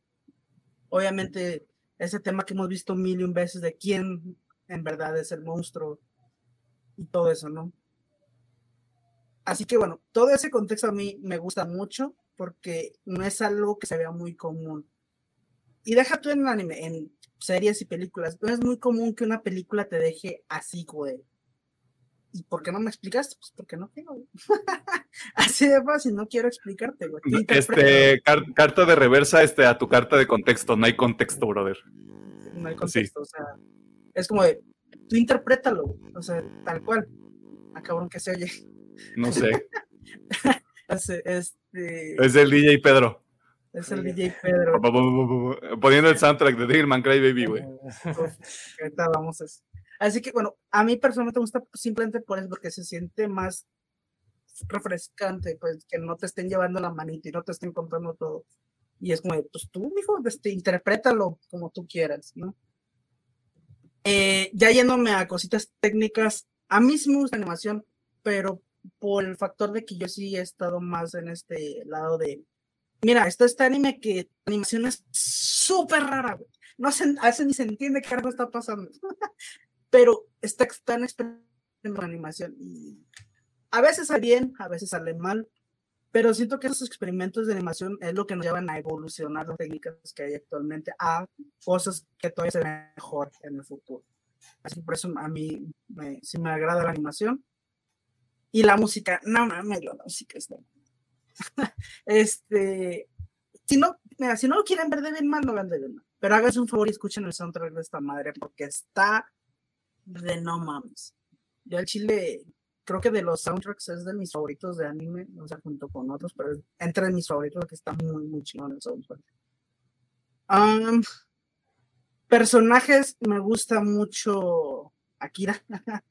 [SPEAKER 2] obviamente ese tema que hemos visto mil y un veces de quién en verdad es el monstruo y todo eso, ¿no? Así que bueno, todo ese contexto a mí me gusta mucho porque no es algo que se vea muy común. Y deja tú en anime, en series y películas, no es muy común que una película te deje así, güey. ¿Y por qué no me explicaste? Pues porque no quiero. Así de fácil, no quiero explicarte, güey.
[SPEAKER 1] Este, carta de reversa este, a tu carta de contexto. No hay contexto, brother.
[SPEAKER 2] No hay contexto, o sea, es como de, tú interprétalo, o sea, tal cual. A ah, cabrón que se oye.
[SPEAKER 1] No sé.
[SPEAKER 2] este...
[SPEAKER 1] Es el DJ Pedro.
[SPEAKER 2] Es el DJ Pedro.
[SPEAKER 1] Poniendo el soundtrack de Devilman Cry Baby, güey.
[SPEAKER 2] Ahorita vamos a eso. Así que bueno, a mí personalmente me gusta simplemente por eso, porque se siente más refrescante, pues que no te estén llevando la manita y no te estén contando todo. Y es como, pues tú, hijo, este, interprétalo como tú quieras, ¿no? Eh, ya yéndome a cositas técnicas, a mí sí me gusta animación, pero por el factor de que yo sí he estado más en este lado de, mira, esto este anime que animación es súper rara, güey. No se, a ni se entiende qué algo está pasando. pero está tan en la animación y a veces sale bien, a veces sale mal, pero siento que esos experimentos de animación es lo que nos llevan a evolucionar las técnicas que hay actualmente a cosas que todavía se ven mejor en el futuro. Así por eso a mí me, sí me agrada la animación. Y la música, no mames, la música está. este, si no, mira, si no lo quieren ver de bien mal, no vean de bien mal. Pero háganse un favor y escuchen el soundtrack de esta madre porque está de no mames. Yo al chile, creo que de los soundtracks es de mis favoritos de anime, o sea, junto con otros, pero entre mis favoritos que está muy, muy chingón el soundtrack. personajes, me gusta mucho Akira,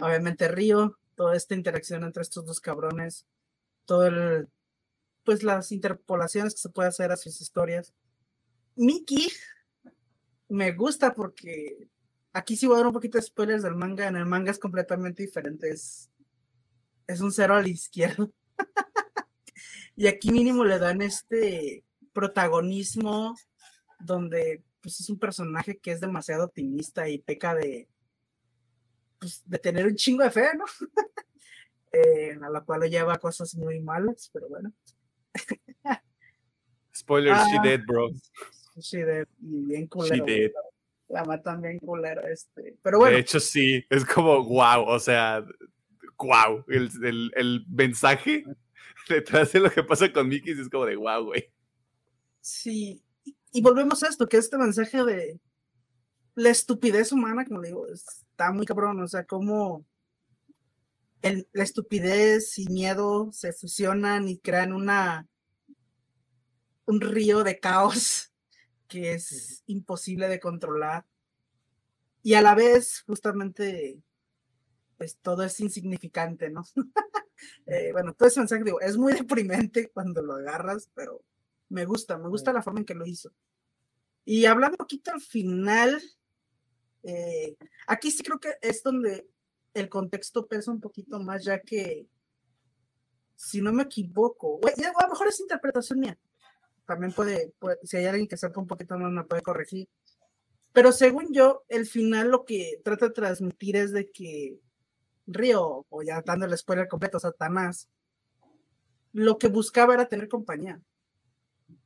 [SPEAKER 2] obviamente Río, toda esta interacción entre estos dos cabrones, todo el, pues las interpolaciones que se puede hacer a sus historias. Miki me gusta porque Aquí sí voy a dar un poquito de spoilers del manga. En el manga es completamente diferente. Es, es un cero a la izquierda. y aquí mínimo le dan este protagonismo donde pues es un personaje que es demasiado optimista y peca de, pues, de tener un chingo de fe, ¿no? Eh, a la cual lo lleva a cosas muy malas, pero bueno.
[SPEAKER 1] Spoilers, she ah, dead, bro.
[SPEAKER 2] She dead, y bien culero.
[SPEAKER 1] She dead
[SPEAKER 2] la matan bien culera, este. Pero bueno.
[SPEAKER 1] De hecho, sí, es como wow, o sea, wow. El, el, el mensaje detrás de lo que pasa con Mickey es como de wow, güey.
[SPEAKER 2] Sí, y, volvemos a esto, que este mensaje de la estupidez humana, como digo, está muy cabrón, o sea, como el, la estupidez y miedo se fusionan y crean una un río de caos que es imposible de controlar. Y a la vez, justamente, pues todo es insignificante, ¿no? Eh, bueno, todo ese mensaje, digo, es muy deprimente cuando lo agarras, pero me gusta, me gusta la forma en que lo hizo. Y hablando un poquito al final, eh, aquí sí creo que es donde el contexto pesa un poquito más, ya que, si no me equivoco, a lo mejor es interpretación mía, también puede, si hay alguien que sepa un poquito más, me puede corregir. Pero según yo, el final lo que trata de transmitir es de que Río, o ya dando el spoiler completo, Satanás, lo que buscaba era tener compañía.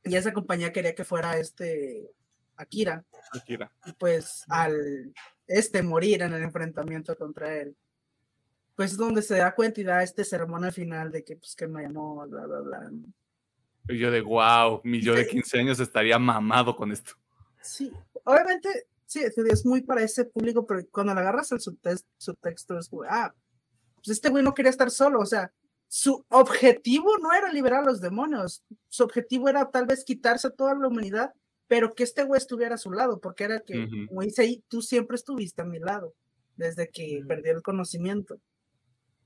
[SPEAKER 2] Y esa compañía quería que fuera este Akira.
[SPEAKER 1] Akira.
[SPEAKER 2] Y pues al este morir en el enfrentamiento contra él, pues es donde se da cuenta y da este sermón al final de que pues que me llamó, bla, bla, bla.
[SPEAKER 1] Y yo de wow, mi yo de 15 años estaría mamado con esto.
[SPEAKER 2] Sí, obviamente, sí, es muy para ese público, pero cuando le agarras el subtexto, es como, ah, pues este güey no quería estar solo, o sea, su objetivo no era liberar a los demonios, su objetivo era tal vez quitarse a toda la humanidad, pero que este güey estuviera a su lado, porque era que, como dice ahí, tú siempre estuviste a mi lado, desde que perdió el conocimiento.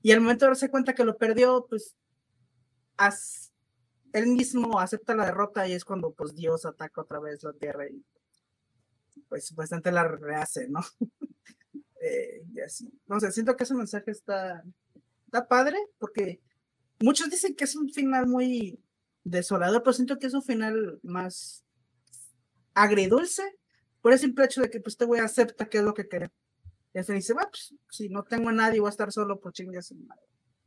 [SPEAKER 2] Y al momento de darse cuenta que lo perdió, pues, él mismo acepta la derrota y es cuando pues Dios ataca otra vez la tierra y pues bastante la rehace, ¿no? eh, y así. Sé, siento que ese mensaje está, está padre porque muchos dicen que es un final muy desolador, pero siento que es un final más agridulce por el simple hecho de que pues este güey acepta que es lo que quiere. Y se dice, va, pues si no tengo a nadie, voy a estar solo, por chingas.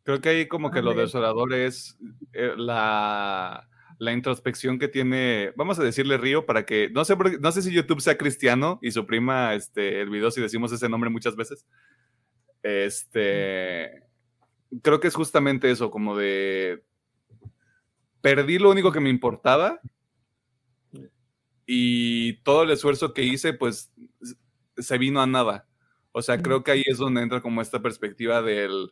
[SPEAKER 1] Creo que ahí como que lo desolador es eh, la, la, introspección que tiene, vamos a decirle Río, para que, no sé, no sé si YouTube sea cristiano y suprima este, el video si decimos ese nombre muchas veces. Este, creo que es justamente eso, como de, perdí lo único que me importaba y todo el esfuerzo que hice, pues se vino a nada. O sea, creo que ahí es donde entra como esta perspectiva del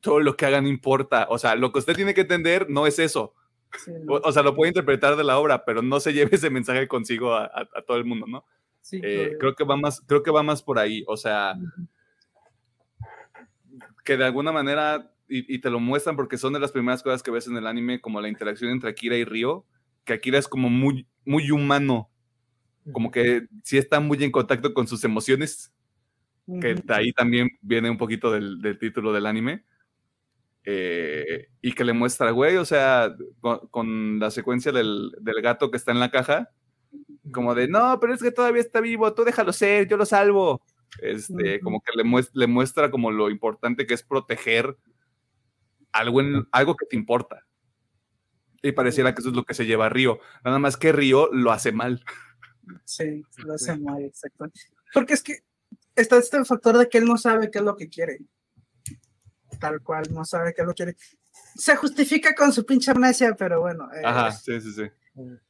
[SPEAKER 1] todo lo que hagan importa. O sea, lo que usted tiene que entender no es eso. o, sea, lo puede interpretar de la obra, pero no se lleve ese mensaje consigo a, todo el mundo, ¿no? Sí, eh, creo que va más, creo que va más por ahí. O sea, que de alguna manera, y, te lo muestran porque son de las primeras cosas que ves en el anime, como la interacción entre Akira y Ryo, que Akira es como muy, muy humano, como que sí está muy en contacto con sus emociones, que de ahí también viene un poquito del, título del anime. Eh, y que le muestra, güey, o sea, con, la secuencia del, gato que está en la caja, como de, no, pero es que todavía está vivo, tú déjalo ser, yo lo salvo. Este, como que le muestra, le muestra como lo importante que es proteger algo, en, algo que te importa. Y pareciera que eso es lo que se lleva a Río. Nada más que Río lo hace mal.
[SPEAKER 2] Sí, lo hace mal, exacto. Porque es que está este factor de que él no sabe qué es lo que quiere. Tal cual, no sabe qué lo quiere. Se justifica con su pinche amnesia, pero bueno.
[SPEAKER 1] Eh, Ajá, sí, sí, sí.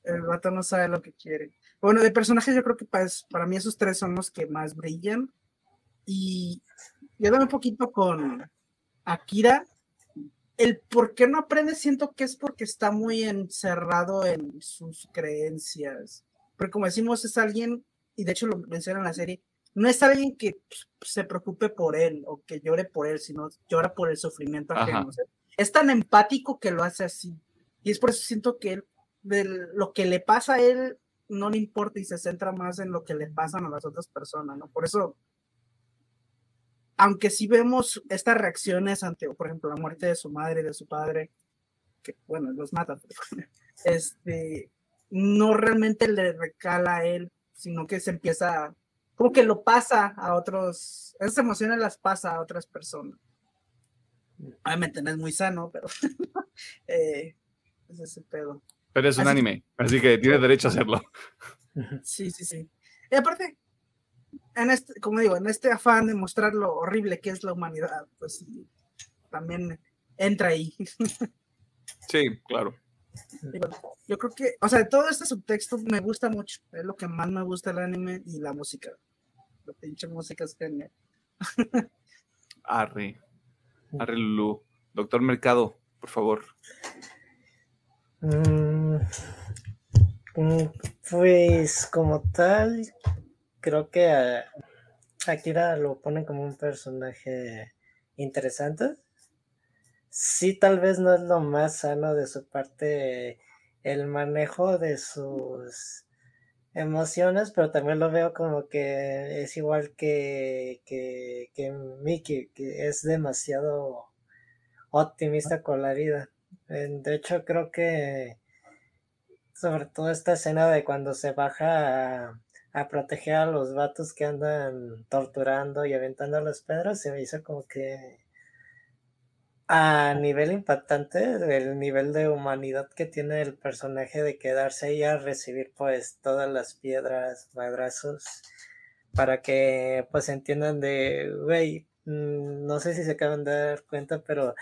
[SPEAKER 2] El vato no sabe lo que quiere. Bueno, de personajes yo creo que para, para mí esos tres son los que más brillan. Y dame un poquito con Akira. El por qué no aprende siento que es porque está muy encerrado en sus creencias. Porque como decimos, es alguien, y de hecho lo mencionan en la serie, no es alguien que se preocupe por él o que llore por él, sino llora por el sufrimiento ajeno. es tan empático que lo hace así. Y es por eso siento que él, de lo que le pasa a él no le importa y se centra más en lo que le pasan a las otras personas, ¿no? Por eso, aunque sí vemos estas reacciones ante, por ejemplo, la muerte de su madre y de su padre, que bueno, los mata, este, no realmente le recala a él, sino que se empieza como que lo pasa a otros, esas emociones las pasa a otras personas. Obviamente no es muy sano, pero eh, es ese pedo.
[SPEAKER 1] Pero es un anime, así que tiene derecho a hacerlo.
[SPEAKER 2] Sí, sí, sí. Y aparte, en este, como digo, en este afán de mostrar lo horrible que es la humanidad, pues también entra ahí.
[SPEAKER 1] Sí, claro.
[SPEAKER 2] Yo creo que, o sea, todo este subtexto me gusta mucho. Es lo que más me gusta el anime y la música. La pinche música es genial.
[SPEAKER 1] Arre. Arre Lulu. Doctor Mercado, por favor.
[SPEAKER 3] Mm, mm, pues como tal, creo que a Akira lo pone como un personaje interesante sí tal vez no es lo más sano de su parte el manejo de sus emociones, pero también lo veo como que es igual que, que, que Mickey, que es demasiado optimista con la vida. De hecho, creo que sobre todo esta escena de cuando se baja a, proteger a los vatos que andan torturando y aventando las pedras, se me hizo como que a nivel impactante el nivel de humanidad que tiene el personaje de quedarse ahí a recibir pues todas las piedras, madrazos, para que pues entiendan de, güey, mm, no sé si se acaban de dar cuenta, pero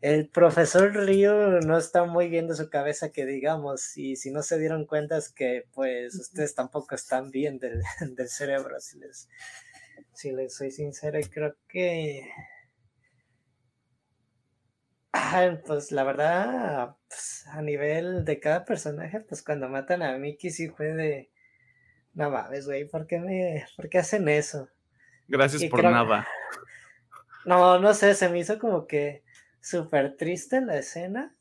[SPEAKER 3] el profesor Río no está muy bien de su cabeza que digamos, y si no se dieron cuenta es que pues ustedes tampoco están bien del, del cerebro, si les, si les soy sincero, y creo que pues la verdad, pues, a nivel de cada personaje, pues cuando matan a Mickey sí fue de. No mames, güey, ¿por qué me. ¿Por qué hacen eso?
[SPEAKER 1] Gracias por nada.
[SPEAKER 3] No, no sé, se me hizo como que súper triste la escena.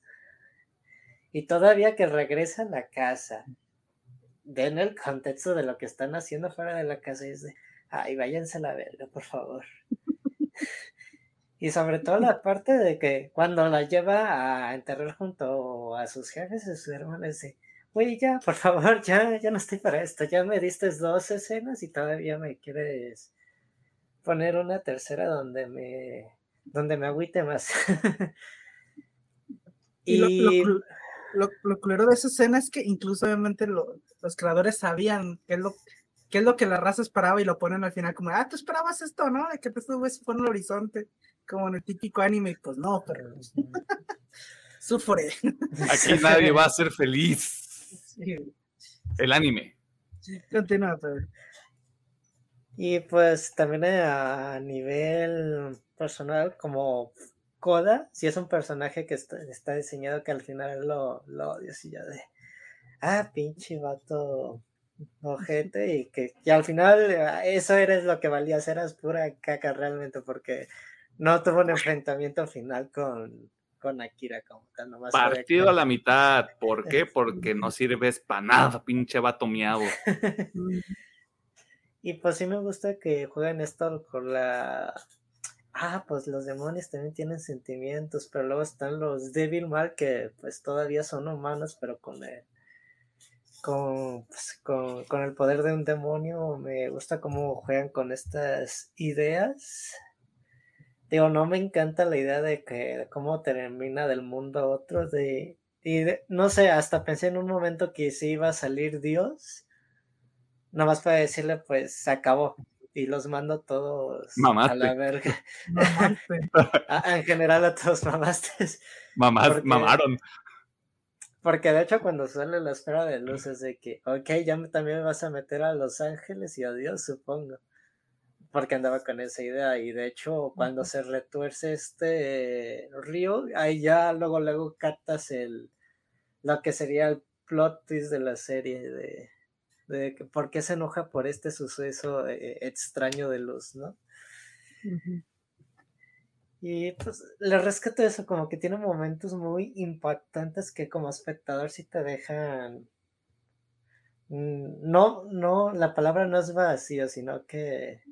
[SPEAKER 3] Y todavía que regresa a la casa, den el contexto de lo que están haciendo fuera de la casa y es de, ay, váyanse a la verga, por favor. Y sobre todo la parte de que cuando la lleva a enterrar junto a sus jefes y sus hermanos, dice, güey, ya, por favor, ya, ya no estoy para esto, ya me diste dos escenas y todavía me quieres poner una tercera donde me, donde me agüite más.
[SPEAKER 2] y, Lo, lo, culero de esa escena es que incluso obviamente los creadores sabían qué es lo qué es lo que la raza esperaba y lo ponen al final como, ah, tú esperabas esto, ¿no? De que te subes por el horizonte, como en el típico anime, pues no, pero sufre.
[SPEAKER 1] Aquí nadie va a ser feliz. El anime.
[SPEAKER 2] Continúa, Pedro.
[SPEAKER 3] Y pues también a nivel personal, como Koda, si es un personaje que está, diseñado que al final lo, lo odio, y ya de, ah, pinche vato ojete, y que y al final eso eres lo que valía ser, eras pura caca realmente, porque no tuvo un enfrentamiento final con, con Akira como tal. Nomás
[SPEAKER 1] Partido a la mitad. ¿Por qué? Porque no sirves para nada, pinche vato miado.
[SPEAKER 3] y pues sí me gusta que jueguen esto con la... Ah, pues los demonios también tienen sentimientos, pero luego están los Devil Mal que pues todavía son humanos, pero con el, con, pues, con, con, el poder de un demonio me gusta cómo juegan con estas ideas digo, no me encanta la idea de que cómo termina del mundo a otro, de, y no sé, hasta pensé en un momento que si iba a salir Dios, nada más para decirle, pues se acabó, y los mando todos a la verga. en general a todos mamaste.
[SPEAKER 1] mamaron.
[SPEAKER 3] Porque de hecho cuando sale la esfera de luz es de que, ok, ya también me vas a meter a Los Ángeles y a Dios, supongo porque andaba con esa idea y de hecho cuando se retuerce este río, ahí ya luego luego captas el lo que sería el plot twist de la serie de, de por qué se enoja por este suceso eh, extraño de luz, ¿no? Y pues le rescato eso, como que tiene momentos muy impactantes que como espectador sí te dejan mm, no, no, la palabra no es vacío, sino que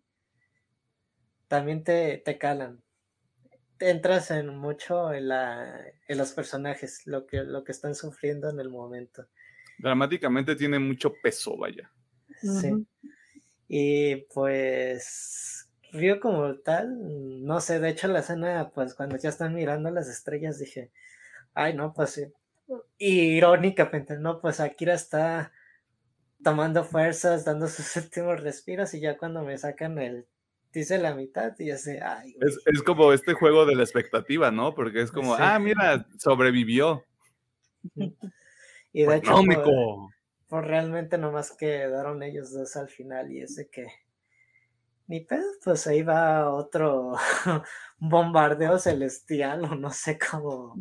[SPEAKER 3] también te, te calan. Te entras en mucho en, la, en los personajes, lo que, lo que están sufriendo en el momento.
[SPEAKER 1] Dramáticamente tiene mucho peso, vaya.
[SPEAKER 3] Sí. Y pues Río como tal, no sé, de hecho la escena, pues cuando ya están mirando las estrellas, dije, ay no, pues sí. irónicamente, no, pues Akira está tomando fuerzas, dando sus últimos respiros y ya cuando me sacan el dice la mitad y ya sé, ay.
[SPEAKER 1] Es, es, como este juego de la expectativa, ¿no? Porque es como, ah, mira, sobrevivió.
[SPEAKER 3] y de hecho, pues, pues, realmente nomás quedaron ellos dos al final y ese que ni pedo, pues ahí va otro bombardeo celestial o no sé cómo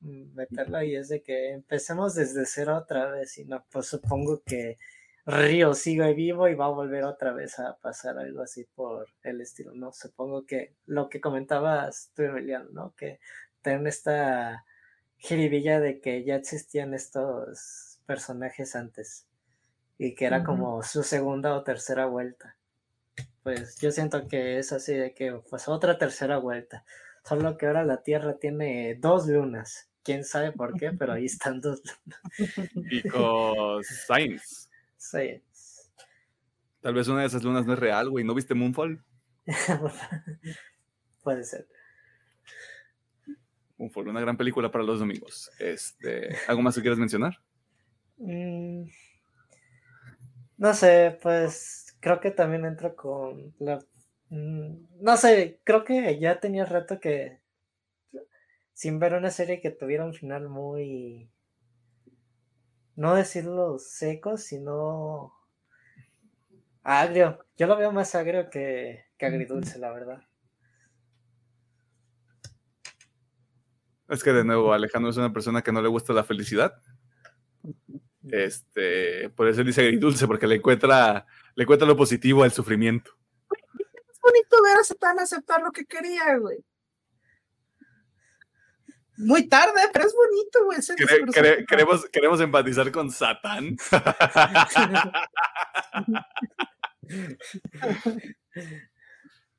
[SPEAKER 3] meterlo y es de que empecemos desde cero otra vez y no, pues supongo que Río sigue vivo y va a volver otra vez a pasar algo así por el estilo, ¿no? Supongo que lo que comentabas tú, Emiliano, ¿no? Que tienen esta jiribilla de que ya existían estos personajes antes y que era como su segunda o tercera vuelta. Pues yo siento que es así de que pues otra tercera vuelta. Solo que ahora la Tierra tiene dos lunas. Quién sabe por qué, pero ahí están dos lunas.
[SPEAKER 1] Science.
[SPEAKER 3] Sí.
[SPEAKER 1] Tal vez una de esas lunas no es real, güey. ¿No viste Moonfall?
[SPEAKER 3] Puede ser.
[SPEAKER 1] Moonfall, una gran película para los domingos. Este, ¿Algo más que quieras mencionar?
[SPEAKER 3] Mm, no sé, pues creo que también entra con la... Mm, no sé, creo que ya tenía rato que sin ver una serie que tuviera un final muy no decirlo seco, sino agrio. Yo lo veo más agrio que, agridulce, la verdad.
[SPEAKER 1] Es que de nuevo, Alejandro es una persona que no le gusta la felicidad. Este, por eso dice agridulce, porque le encuentra, le encuentra lo positivo al sufrimiento.
[SPEAKER 2] Es bonito ver a Satán aceptar lo que quería, güey muy tarde, pero es bonito, güey.
[SPEAKER 1] queremos, queremos empatizar con Satán.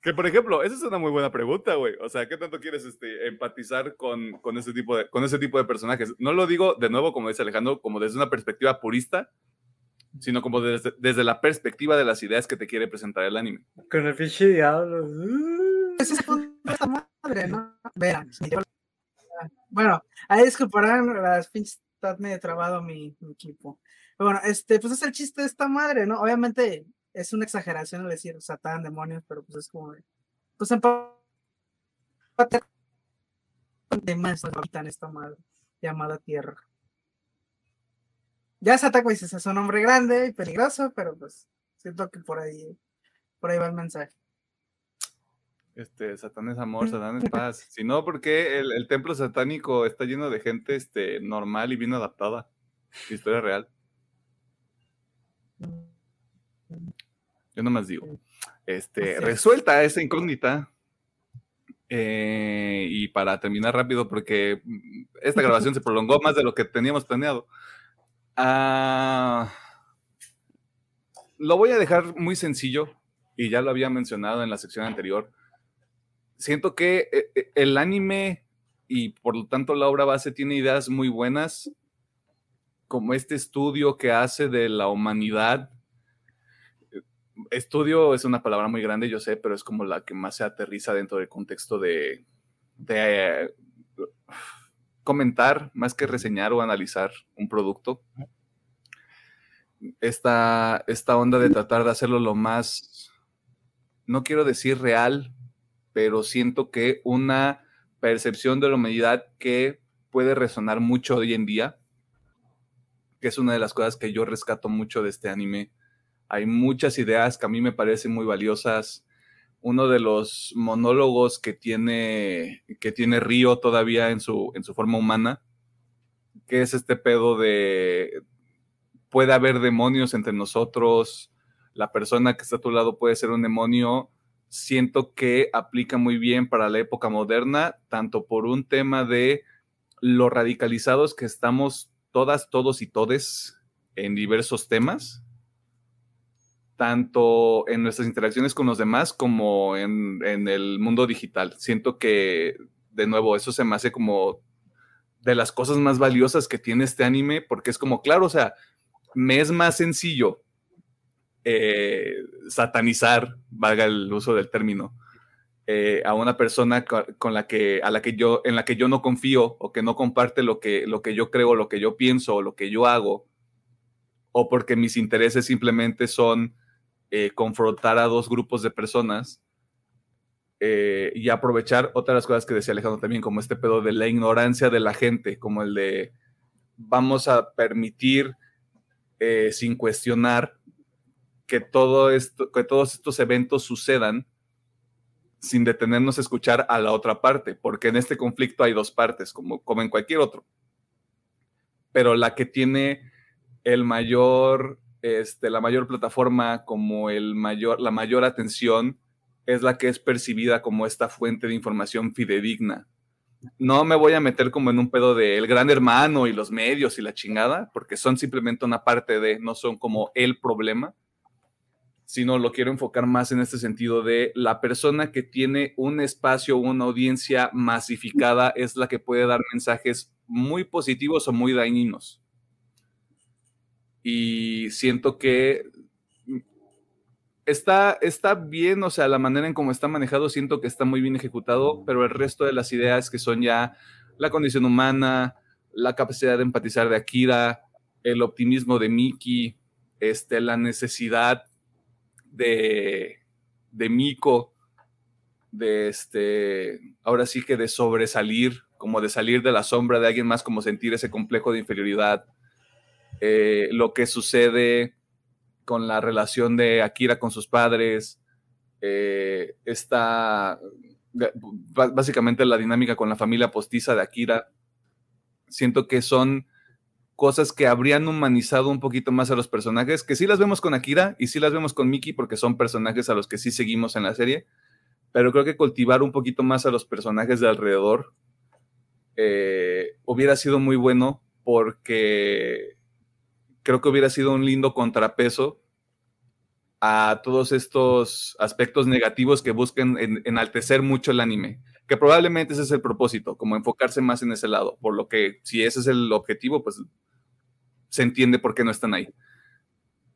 [SPEAKER 1] Que por ejemplo, esa es una muy buena pregunta, güey. O sea, ¿qué tanto quieres este, empatizar con, con, ese tipo de, con ese tipo de personajes? No lo digo de nuevo, como dice Alejandro, como desde una perspectiva purista, sino como desde, desde la perspectiva de las ideas que te quiere presentar el anime.
[SPEAKER 3] Con el pinche diablo.
[SPEAKER 2] Ese es esta madre, ¿no? Vean. Bueno, ahí disculparán las pinches, está medio trabado mi, equipo. Bueno, este, pues es el chiste de esta madre, ¿no? Obviamente es una exageración decir Satán, demonios, pero pues es como, pues en de más en esta madre llamada Tierra. Ya Satán dice, es un hombre grande y peligroso, pero pues siento que por ahí, por ahí va el mensaje.
[SPEAKER 1] Este, Satán es amor, Satán es paz. Si no, porque el, el, templo satánico está lleno de gente este, normal y bien adaptada. Historia real. Yo nomás digo. Este, resuelta esa incógnita. Eh, y para terminar rápido, porque esta grabación se prolongó más de lo que teníamos planeado. Ah, lo voy a dejar muy sencillo, y ya lo había mencionado en la sección anterior. Siento que eh, eh, el anime y por lo tanto la obra base tiene ideas muy buenas, como este estudio que hace de la humanidad estudio es una palabra muy grande, yo sé, pero es como la que más se aterriza dentro del contexto de, de comentar más que reseñar o analizar un producto. Esta, esta onda de tratar de hacerlo lo más, no quiero decir real, pero siento que una percepción de la humanidad que puede resonar mucho hoy en día, que es una de las cosas que yo rescato mucho de este anime hay muchas ideas que a mí me parecen muy valiosas. Uno de los monólogos que tiene, que tiene Río todavía en su, en su forma humana, que es este pedo de puede haber demonios entre nosotros, la persona que está a tu lado puede ser un demonio, siento que aplica muy bien para la época moderna, tanto por un tema de lo radicalizados que estamos todas, todos y todes en diversos temas, tanto en nuestras interacciones con los demás como en, el mundo digital. Siento que, de nuevo, eso se me hace como de las cosas más valiosas que tiene este anime, porque es como, claro, o sea, me es más sencillo eh, satanizar, valga el uso del término, eh, a una persona con, la que, a la que yo, en la que yo no confío o que no comparte lo que, lo que yo creo, lo que yo pienso, o lo que yo hago, o porque mis intereses simplemente son eh, confrontar a dos grupos de personas eh, y aprovechar otras cosas que decía Alejandro también, como este pedo de la ignorancia de la gente, como el de vamos a permitir sin cuestionar que, todo esto, que todos estos eventos sucedan sin detenernos a escuchar a la otra parte, porque en este conflicto hay dos partes, como, como en cualquier otro. Pero la que tiene el mayor este, la mayor plataforma, como el mayor, la mayor atención, es la que es percibida como esta fuente de información fidedigna. No me voy a meter como en un pedo de el gran hermano y los medios y la chingada, porque son simplemente una parte de, no son como el problema, sino lo quiero enfocar más en este sentido de la persona que tiene un espacio, una audiencia masificada, es la que puede dar mensajes muy positivos o muy dañinos. Y siento que está, está bien, o sea, la manera en cómo está manejado, siento que está muy bien ejecutado, pero el resto de las ideas que son ya la condición humana, la capacidad de empatizar de Akira, el optimismo de Miki, este, la necesidad de, de Miko, de este, ahora sí que de sobresalir, como de salir de la sombra de alguien más, como sentir ese complejo de inferioridad eh, lo que sucede con la relación de Akira con sus padres, eh, está básicamente la dinámica con la familia postiza de Akira. Siento que son cosas que habrían humanizado un poquito más a los personajes, que sí las vemos con Akira y sí las vemos con Miki porque son personajes a los que sí seguimos en la serie, pero creo que cultivar un poquito más a los personajes de alrededor eh, hubiera sido muy bueno porque creo que hubiera sido un lindo contrapeso a todos estos aspectos negativos que busquen enaltecer mucho el anime, que probablemente ese es el propósito, como enfocarse más en ese lado, por lo que si ese es el objetivo, pues se entiende por qué no están ahí.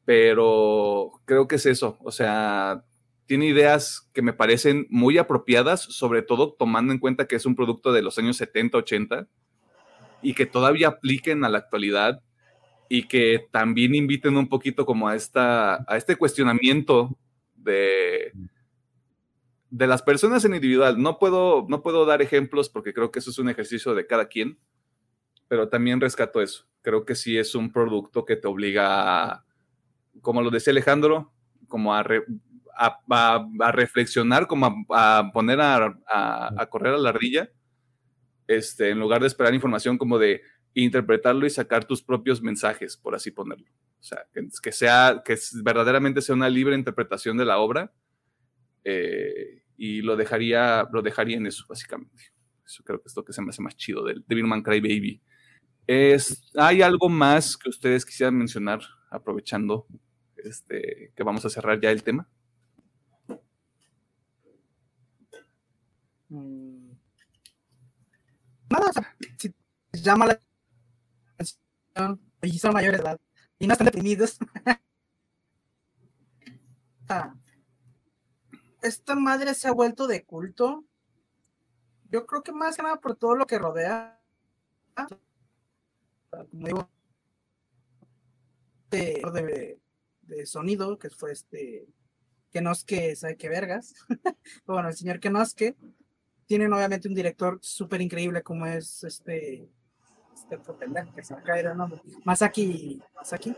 [SPEAKER 1] Pero creo que es eso, o sea, tiene ideas que me parecen muy apropiadas, sobre todo tomando en cuenta que es un producto de los años 70, 80 y que todavía apliquen a la actualidad y que también inviten un poquito como a, esta, a este cuestionamiento de, de las personas en individual. No puedo, no puedo dar ejemplos porque creo que eso es un ejercicio de cada quien, pero también rescato eso. Creo que sí es un producto que te obliga, a, como lo decía Alejandro, como a, a, reflexionar, como a, poner a, correr a la rilla, este, en lugar de esperar información como de interpretarlo y sacar tus propios mensajes, por así ponerlo. O sea, que, sea, que verdaderamente sea una libre interpretación de la obra eh, y lo dejaría, lo dejaría en eso, básicamente. Eso creo que es lo que se me hace más chido del Man Cry Baby. Es, ¿Hay algo más que ustedes quisieran mencionar, aprovechando este, que vamos a cerrar ya el tema?
[SPEAKER 2] Mm. Nada, si llama la atención y son mayores de edad y no están deprimidos. Esta madre se ha vuelto de culto. Yo creo que más que nada por todo lo que rodea. Como digo, de, de, sonido, que fue este que nos que sabe qué vergas. bueno, el señor que nos que tienen obviamente un director súper increíble como es este, este que se acá el nombre, Masaki, Masaki.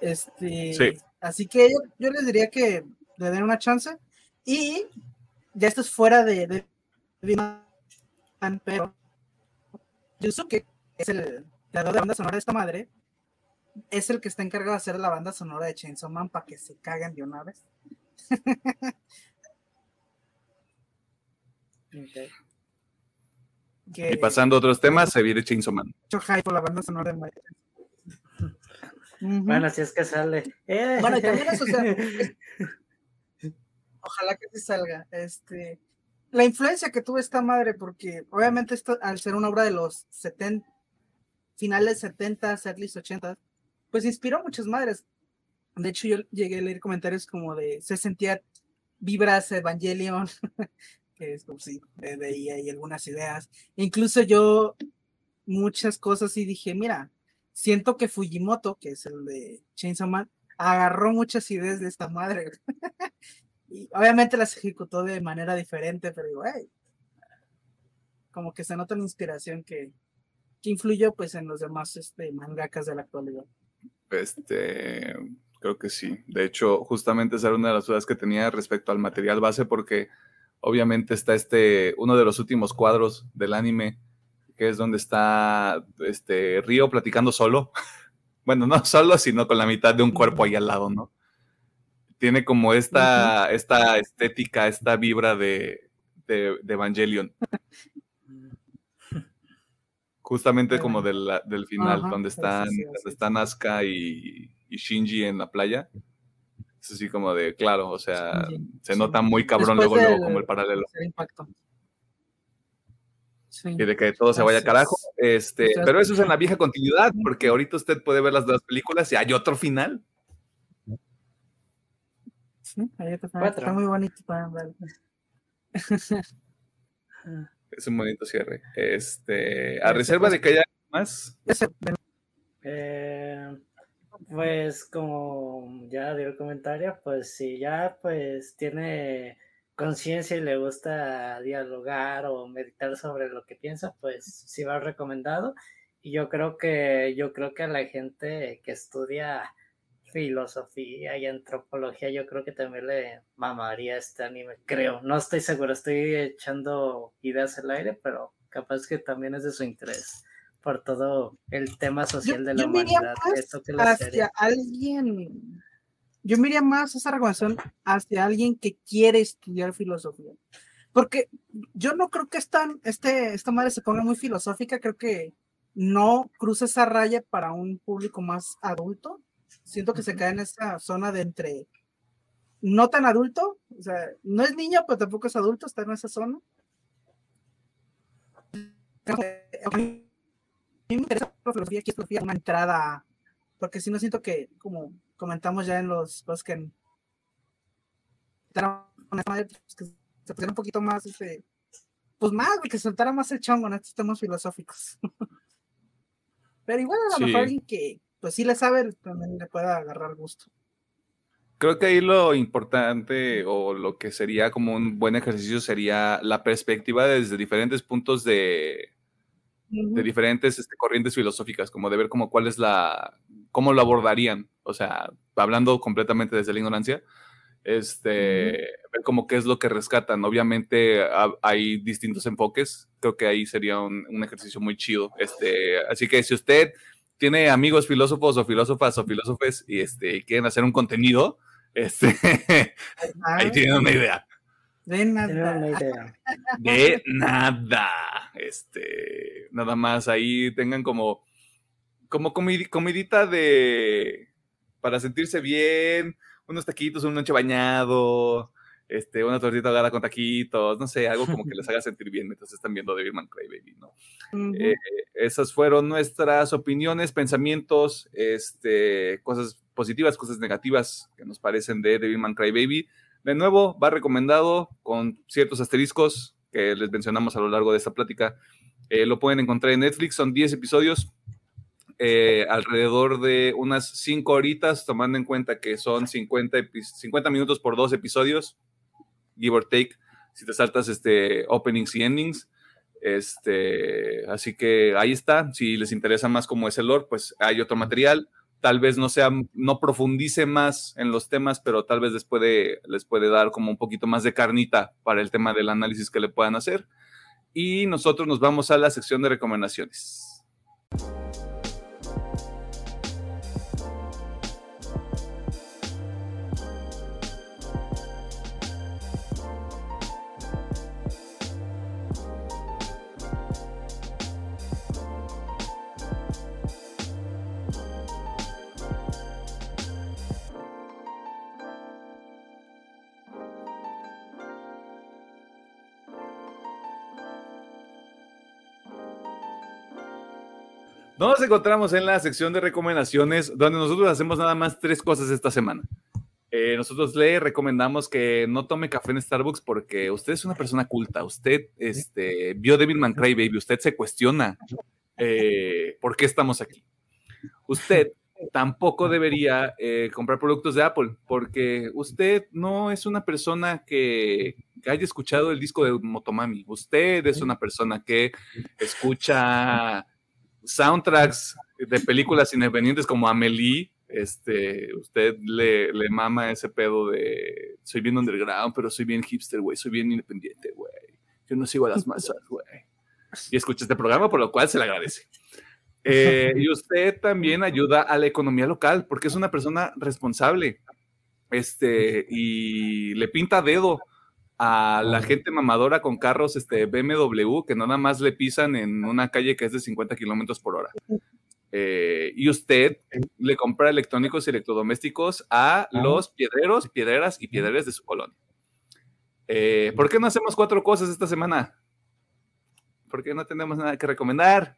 [SPEAKER 2] Este, Así que yo, les diría que le den una chance y ya esto es fuera de, de, pero Yusuke es el creador de banda sonora de esta madre, es el que está encargado de hacer la banda sonora de Chainsaw Man para que se caguen de una vez.
[SPEAKER 1] y pasando a otros temas, se viene Chainsaw Man.
[SPEAKER 2] Mucho hype por la banda sonora de
[SPEAKER 3] Bueno, si es que sale.
[SPEAKER 2] Eh. Bueno, y también eso, o sea, ojalá que sí salga. Este, la influencia que tuvo esta madre, porque obviamente esto, al ser una obra de los 70, finales 70, at least 80, pues inspiró a muchas madres. De hecho, yo llegué a leer comentarios como de se sentía vibras Evangelion, que es como si veía ahí algunas ideas. Incluso yo muchas cosas y dije, mira, siento que Fujimoto, que es el de Chainsaw Man, agarró muchas ideas de esta madre. y obviamente las ejecutó de manera diferente, pero digo, como que se nota la inspiración que, que influyó pues en los demás este, mangakas de la actualidad.
[SPEAKER 1] Este, creo que sí. De hecho, justamente esa era una de las dudas que tenía respecto al material base, porque obviamente está este, uno de los últimos cuadros del anime, que es donde está este Río platicando solo. bueno, no solo, sino con la mitad de un cuerpo ahí al lado, ¿no? Tiene como esta, esta estética, esta vibra de, de, Evangelion. Justamente como del, del final, donde están, donde están Asuka y, y Shinji en la playa. Es así como de, claro, o sea, se nota muy cabrón luego, luego como el paralelo. Y de que todo se vaya carajo. Este, pero eso es en la vieja continuidad, porque ahorita usted puede ver las dos películas y hay otro final.
[SPEAKER 2] Está muy bonito para.
[SPEAKER 1] Es un bonito cierre. Este, a reserva de que haya más.
[SPEAKER 3] Eh, pues como ya dio el comentario, pues si ya pues tiene conciencia y le gusta dialogar o meditar sobre lo que piensa, pues sí va recomendado. Y yo creo que, yo creo que a la gente que estudia filosofía y antropología, yo creo que también le mamaría este anime, creo. No estoy seguro, estoy echando ideas al aire, pero capaz que también es de su interés por todo el tema social de la humanidad.
[SPEAKER 2] hacia alguien, yo miraría más esa recomendación hacia alguien que quiere estudiar filosofía. Porque yo no creo que esta, este, esta madre se ponga muy filosófica, creo que no cruza esa raya para un público más adulto. Siento que se cae en esa zona de entre no tan adulto, o sea, no es niño, pero tampoco es adulto, está en esa zona. A mí me interesa la filosofía, aquí es una entrada, porque si no siento que, como comentamos ya en los cosas que que se pusiera un poquito más, este, pues más, que soltara más el chongo en estos temas filosóficos. Pero igual a lo mejor alguien que, pues sí le sabe, también le pueda agarrar gusto
[SPEAKER 1] creo que ahí lo importante o lo que sería como un buen ejercicio sería la perspectiva desde diferentes puntos de, de diferentes este, corrientes filosóficas, como de ver como cuál es la, cómo lo abordarían, o sea, hablando completamente desde la ignorancia, este, ver como qué es lo que rescatan. Obviamente hay distintos enfoques, creo que ahí sería un, un, ejercicio muy chido. Este, así que si usted tiene amigos filósofos o filósofas o filósofes y este, quieren hacer un contenido, este, ahí tienen una idea.
[SPEAKER 2] De nada.
[SPEAKER 1] De nada. Este, nada más ahí tengan como, como comidita de, para sentirse bien, unos taquitos, un noche bañado, este, una tortita ahogada con taquitos, no sé, algo como que les haga sentir bien mientras están viendo Devilman Crybaby, ¿no? Eh, esas fueron nuestras opiniones, pensamientos, este, cosas positivas, cosas negativas que nos parecen de Devilman Crybaby. De nuevo, va recomendado con ciertos asteriscos que les mencionamos a lo largo de esta plática. Eh, lo pueden encontrar en Netflix, son 10 episodios, eh, alrededor de unas 5 horitas, tomando en cuenta que son 50, 50 minutos por dos episodios give or take, si te saltas este, openings y endings. Este, así que ahí está. Si les interesa más como es el lore, pues hay otro material. Tal vez no sea, no profundice más en los temas, pero tal vez les puede, les puede dar como un poquito más de carnita para el tema del análisis que le puedan hacer. Y nosotros nos vamos a la sección de recomendaciones. Nos encontramos en la sección de recomendaciones, donde nosotros hacemos nada más tres cosas esta semana. Eh, nosotros le recomendamos que no tome café en Starbucks porque usted es una persona culta, usted este, vio Devilman Crybaby, usted se cuestiona eh, por qué estamos aquí. Usted tampoco debería eh, comprar productos de Apple porque usted no es una persona que, que haya escuchado el disco de Motomami, usted es una persona que escucha soundtracks de películas independientes como Amelie, este, usted le, le mama ese pedo de soy bien underground, pero soy bien hipster, güey, soy bien independiente, güey. Yo no sigo a las masas, güey. Y escucha este programa, por lo cual se le agradece. Eh, y usted también ayuda a la economía local, porque es una persona responsable. Este, y le pinta dedo a la gente mamadora con carros este, BMW que nada más le pisan en una calle que es de 50 kilómetros por hora. Eh, y usted le compra electrónicos y electrodomésticos a los piedreros, piedreras y piedreres de su colonia. Eh, ¿Por qué no hacemos cuatro cosas esta semana? Porque no tenemos nada que recomendar.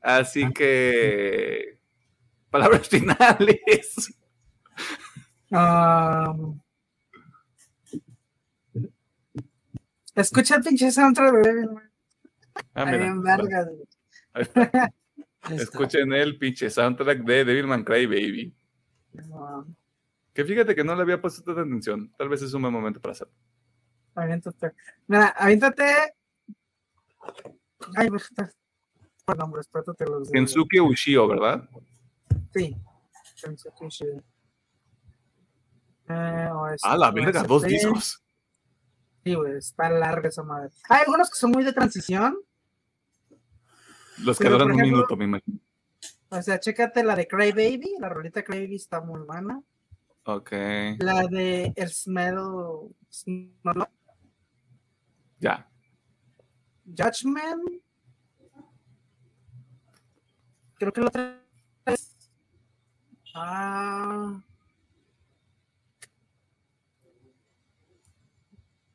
[SPEAKER 1] Así que, palabras finales.
[SPEAKER 2] Um, Escucha el pinche soundtrack de
[SPEAKER 1] Ah, mira. Escuchen el pinche soundtrack de Devilman Cry Baby. Que fíjate que no le había puesto tanta atención. Tal vez es un buen momento para hacerlo.
[SPEAKER 2] Aviéntate. Mira, aviéntate. Ay, por nombres, trátate los.
[SPEAKER 1] Kensuke Ushio, ¿verdad?
[SPEAKER 2] Sí. Kensuke Ushio.
[SPEAKER 1] Eh, ah, la verga, dos discos.
[SPEAKER 2] Sí, güey, está larga esa madre. Hay algunos que son muy de transición.
[SPEAKER 1] Los que duran un minuto, me imagino.
[SPEAKER 2] O sea, chécate la de Cry Baby, la rolita Cry Baby está muy buena.
[SPEAKER 1] Ok.
[SPEAKER 2] La de El Smell.
[SPEAKER 1] Ya.
[SPEAKER 2] Judgment. Creo que la otra es. Ah.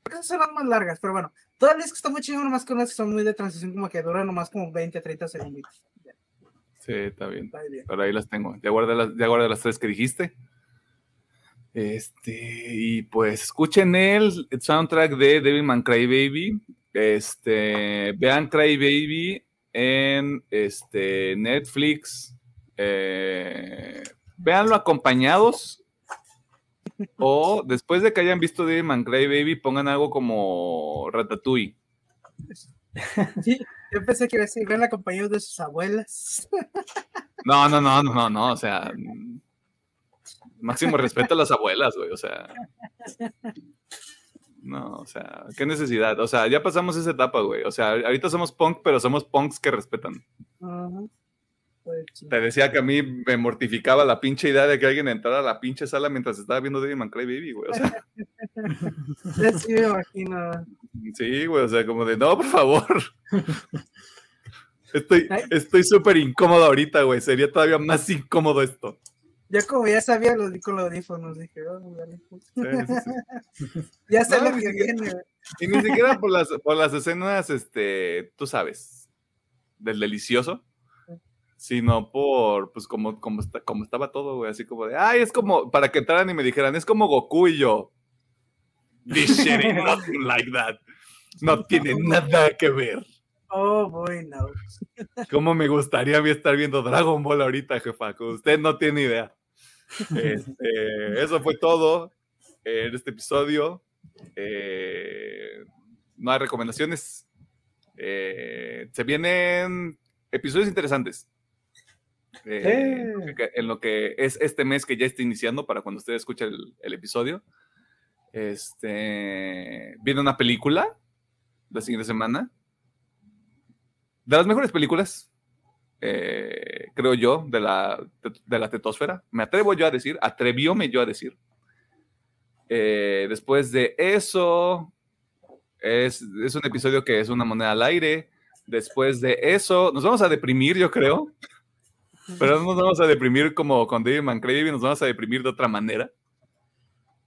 [SPEAKER 2] Esas son las más largas, pero bueno. Todas las que están muy chingón, nomás que unas que son muy de transición, como que duran nomás como 20, 30 segundos.
[SPEAKER 1] Sí, está bien.
[SPEAKER 2] Está bien.
[SPEAKER 1] Pero ahí las tengo. Ya guardé las, ya guardé las tres que dijiste. Este, y pues escuchen el soundtrack de Devilman Crybaby. Este, vean Crybaby en este, Netflix. Eh, véanlo acompañados. O después de que hayan visto Devilman Crybaby, pongan algo como Ratatouille.
[SPEAKER 2] Sí, yo pensé que iba a decir, ven acompañados de sus abuelas.
[SPEAKER 1] No, no, no, no, no, no. O sea, máximo respeto a las abuelas, güey. O sea. No, o sea, qué necesidad. O sea, ya pasamos esa etapa, güey. O sea, ahorita somos punk, pero somos punks que respetan.
[SPEAKER 2] Sí.
[SPEAKER 1] Te decía que a mí me mortificaba la pinche idea de que alguien entrara a la pinche sala mientras estaba viendo Devilman Crybaby, güey. O sea,
[SPEAKER 2] Ya sí me imagino.
[SPEAKER 1] sí, güey. O sea, como de, no, por favor. Estoy estoy súper incómodo ahorita, güey. Sería todavía más incómodo esto.
[SPEAKER 2] Yo como ya sabía, lo di con los audífonos, dije, oh, dale, pues.
[SPEAKER 1] Sí, sí, sí.
[SPEAKER 2] ya sé
[SPEAKER 1] No,
[SPEAKER 2] lo que viene. güey.
[SPEAKER 1] Y ni siquiera por las, por las escenas, este, tú sabes, del delicioso, sino por, pues, como, como, está, como estaba todo, güey, así como de, ay, es como, para que entraran y me dijeran, es como Goku y yo. This shit nothing like that. No tiene nada que ver.
[SPEAKER 2] Oh, boy, no.
[SPEAKER 1] ¿Cómo me gustaría a mí estar viendo Dragon Ball ahorita, jefa? Que Usted no tiene idea. Este, eso fue todo en este episodio. Eh, no hay recomendaciones. Eh, se vienen episodios interesantes. Eh, en lo que- es este mes que ya está iniciando para cuando usted escuche el, el episodio. Este, viene una película la siguiente semana. De las mejores películas, eh, creo yo, de la, de la tetosfera. Me atrevo yo a decir, atrevióme yo a decir. Eh, después de eso, es, es un episodio que es una moneda al aire. Después de eso, nos vamos a deprimir, yo creo. Pero no nos vamos a deprimir como con David Mancready, nos vamos a deprimir de otra manera.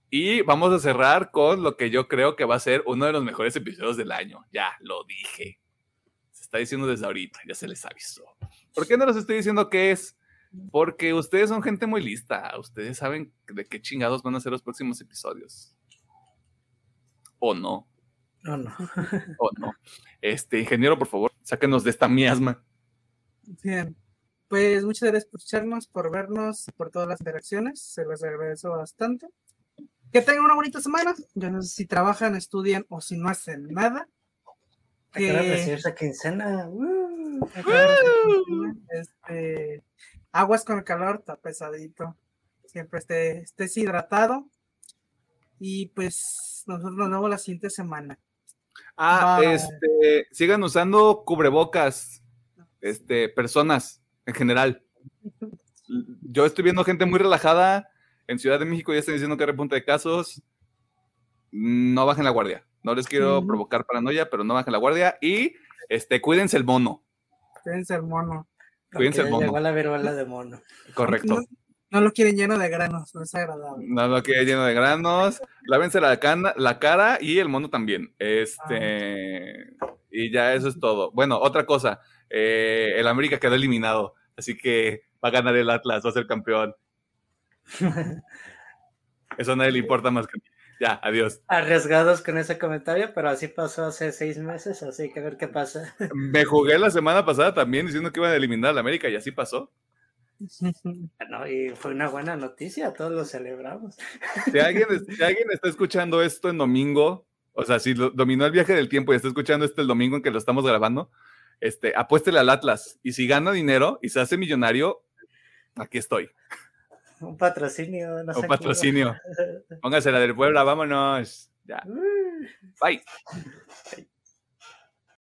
[SPEAKER 1] Y vamos a cerrar con lo que yo creo que va a ser uno de los mejores episodios del año. Ya lo dije. Se está diciendo desde ahorita, ya se les avisó. ¿Por qué no les estoy diciendo qué es? Porque ustedes son gente muy lista. Ustedes saben de qué chingados van a ser los próximos episodios. O no,
[SPEAKER 3] No, no.
[SPEAKER 1] o no. Este, ingeniero, por favor, sáquenos de esta miasma.
[SPEAKER 2] Bien. Pues muchas gracias por escucharnos, por vernos, por todas las interacciones. Se les agradezco bastante. Que tengan una bonita semana. Yo no sé si trabajan, estudian o si no hacen nada.
[SPEAKER 3] Acaba de
[SPEAKER 2] Que-
[SPEAKER 3] recibirse quincena. ¡uh!
[SPEAKER 2] Este, aguas con el calor, está pesadito. Siempre esté, estés hidratado. Y pues nosotros nos vemos la siguiente semana.
[SPEAKER 1] Ah,
[SPEAKER 2] Bye.
[SPEAKER 1] este, sigan usando cubrebocas, este, personas en general. Yo estoy viendo gente muy relajada. En Ciudad de México ya están diciendo que hay repunte de casos. No bajen la guardia. No les quiero provocar paranoia, pero no bajen la guardia. Y este, cuídense el mono.
[SPEAKER 2] Cuídense el mono.
[SPEAKER 1] Cuídense el mono.
[SPEAKER 3] llegó la viruela de mono.
[SPEAKER 1] Correcto.
[SPEAKER 2] No, no lo quieren lleno de granos, no es agradable.
[SPEAKER 1] No lo quede lleno de granos. Lávense la, cana- la cara y el mono también. Este. Y ya eso es todo. Bueno, otra cosa. Eh, el América quedó eliminado. Así que va a ganar el Atlas, va a ser campeón. Eso a nadie le importa más que a mí. Ya, adiós.
[SPEAKER 3] Arriesgados con ese comentario, pero así pasó hace seis meses, así que a ver qué pasa.
[SPEAKER 1] Me jugué la semana pasada también diciendo que iban a eliminar al América y así pasó.
[SPEAKER 3] No, y fue una buena noticia, todos lo celebramos.
[SPEAKER 1] Si alguien, si alguien está escuchando esto en domingo, o sea, si lo- dominó el viaje del tiempo y está escuchando esto el domingo en que lo estamos grabando, este, apuéstele al Atlas. Y si gana dinero y se hace millonario, aquí estoy.
[SPEAKER 3] Un patrocinio, no sé
[SPEAKER 1] Un patrocinio. Póngase la del Puebla, vámonos. Ya. Bye.